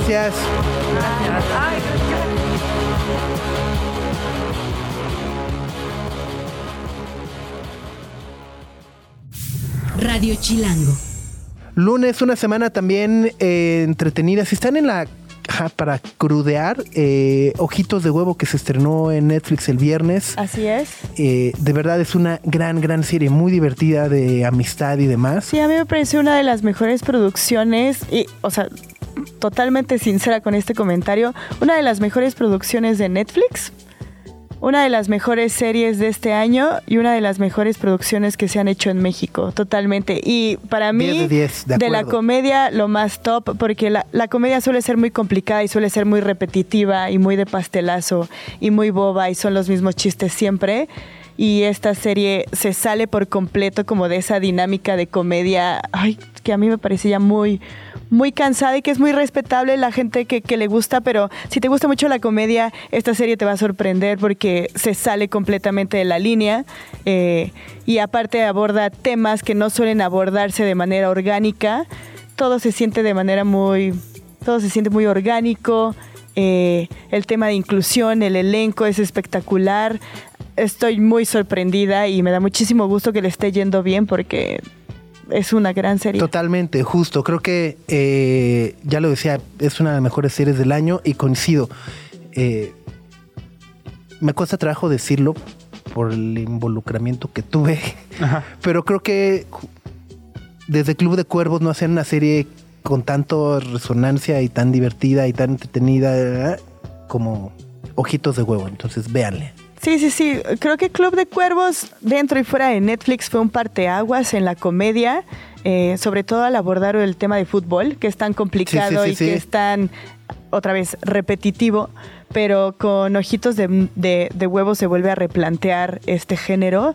Gracias. Radio Chilango. Lunes, una semana también eh, entretenida. Si están en la ajá, para crudear. eh, Ojitos de huevo que se estrenó en Netflix el viernes. Así es. Eh, de verdad es una gran, gran serie, muy divertida de amistad y demás. Sí, a mí me parece una de las mejores producciones y, o sea, totalmente sincera con este comentario, una de las mejores producciones de Netflix, una de las mejores series de este año y una de las mejores producciones que se han hecho en México, totalmente. Y para mí, 10 de 10, de la acuerdo. comedia, lo más top, porque la, la comedia suele ser muy complicada y suele ser muy repetitiva y muy de pastelazo y muy boba y son los mismos chistes siempre. Y esta serie se sale por completo como de esa dinámica de comedia, ay, que a mí me parecía muy, muy cansada y que es muy respetable la gente que, que le gusta, pero si te gusta mucho la comedia, esta serie te va a sorprender porque se sale completamente de la línea eh, y aparte aborda temas que no suelen abordarse de manera orgánica. Todo se siente de manera muy, todo se siente muy orgánico. eh, el tema de inclusión, el elenco es espectacular. Estoy muy sorprendida y me da muchísimo gusto que le esté yendo bien porque es una gran serie. Totalmente, justo. Creo que, eh, ya lo decía, es una de las mejores series del año y coincido. Eh, me cuesta trabajo decirlo por el involucramiento que tuve, [laughs] pero creo que desde Club de Cuervos no hacían una serie con tanto resonancia y tan divertida y tan entretenida eh, como Ojitos de Huevo. Entonces, véanle. Sí, sí, sí. Creo que Club de Cuervos, dentro y fuera de Netflix, fue un parteaguas en la comedia, eh, sobre todo al abordar el tema de fútbol, que es tan complicado Sí, sí, sí, y que es tan, otra vez, repetitivo, pero con ojitos de, de, de huevo se vuelve a replantear este género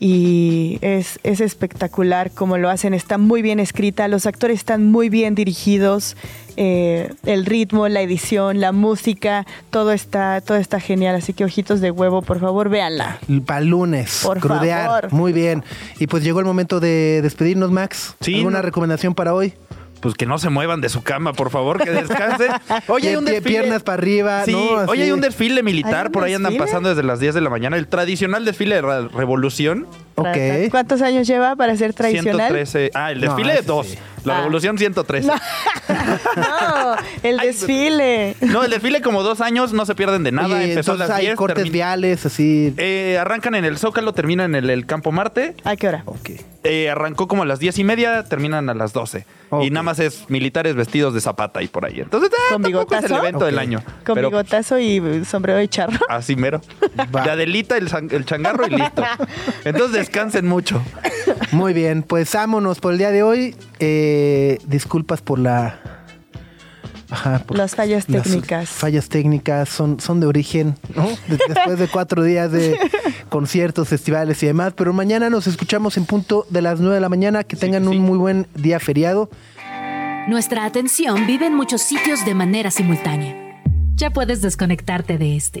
y es, es espectacular como lo hacen. Está muy bien escrita, los actores están muy bien dirigidos, eh, el ritmo, la edición, la música, todo está, todo está genial. Así que ojitos de huevo, por favor, véanla. Para lunes, Por crudear. favor. Muy bien. Y pues llegó el momento de despedirnos, Max. Sí, ¿Alguna recomendación para hoy? Pues que no se muevan de su cama, por favor, que descansen. [laughs] Oye, hay un desfile. piernas para arriba, Sí, ¿no? Así. oye, hay un desfile ¿Hay militar, un por ahí andan desfile? pasando desde las 10 de la mañana. El tradicional desfile de la Revolución. Ok. ¿Cuántos años lleva para ser tradicional? 113. Ah, el No, desfile 2. sí. La Ah. Revolución 113. [laughs] No, el Ay, desfile. No, el desfile como dos años, no se pierden de nada. Oye, Empezó a entonces las hay 10. cortes termina- viales, así. Eh, arrancan en el Zócalo, terminan en el, el Campo Marte. ¿A qué hora? Ok. Eh, arrancó como a las 10 y media, terminan a las 12. Ok. Y nada más es militares vestidos de zapata y por ahí. Entonces, ah, ¿Con tampoco es el bigotazo? evento del año. Con Pero bigotazo y sombrero de charro. así mero. Va. De Adelita, el, el changarro y listo. [laughs] Entonces descansen mucho. Muy bien, pues vámonos por el día de hoy. Eh, disculpas por la. Ajá, por Las fallas las técnicas. fallas técnicas son, son de origen, ¿no? De- después de cuatro días de [laughs] conciertos, festivales y demás. Pero mañana nos escuchamos en punto de las nueve de la mañana. Que tengan que sí. un muy buen día feriado. Nuestra atención vive en muchos sitios de manera simultánea. Ya puedes desconectarte de este.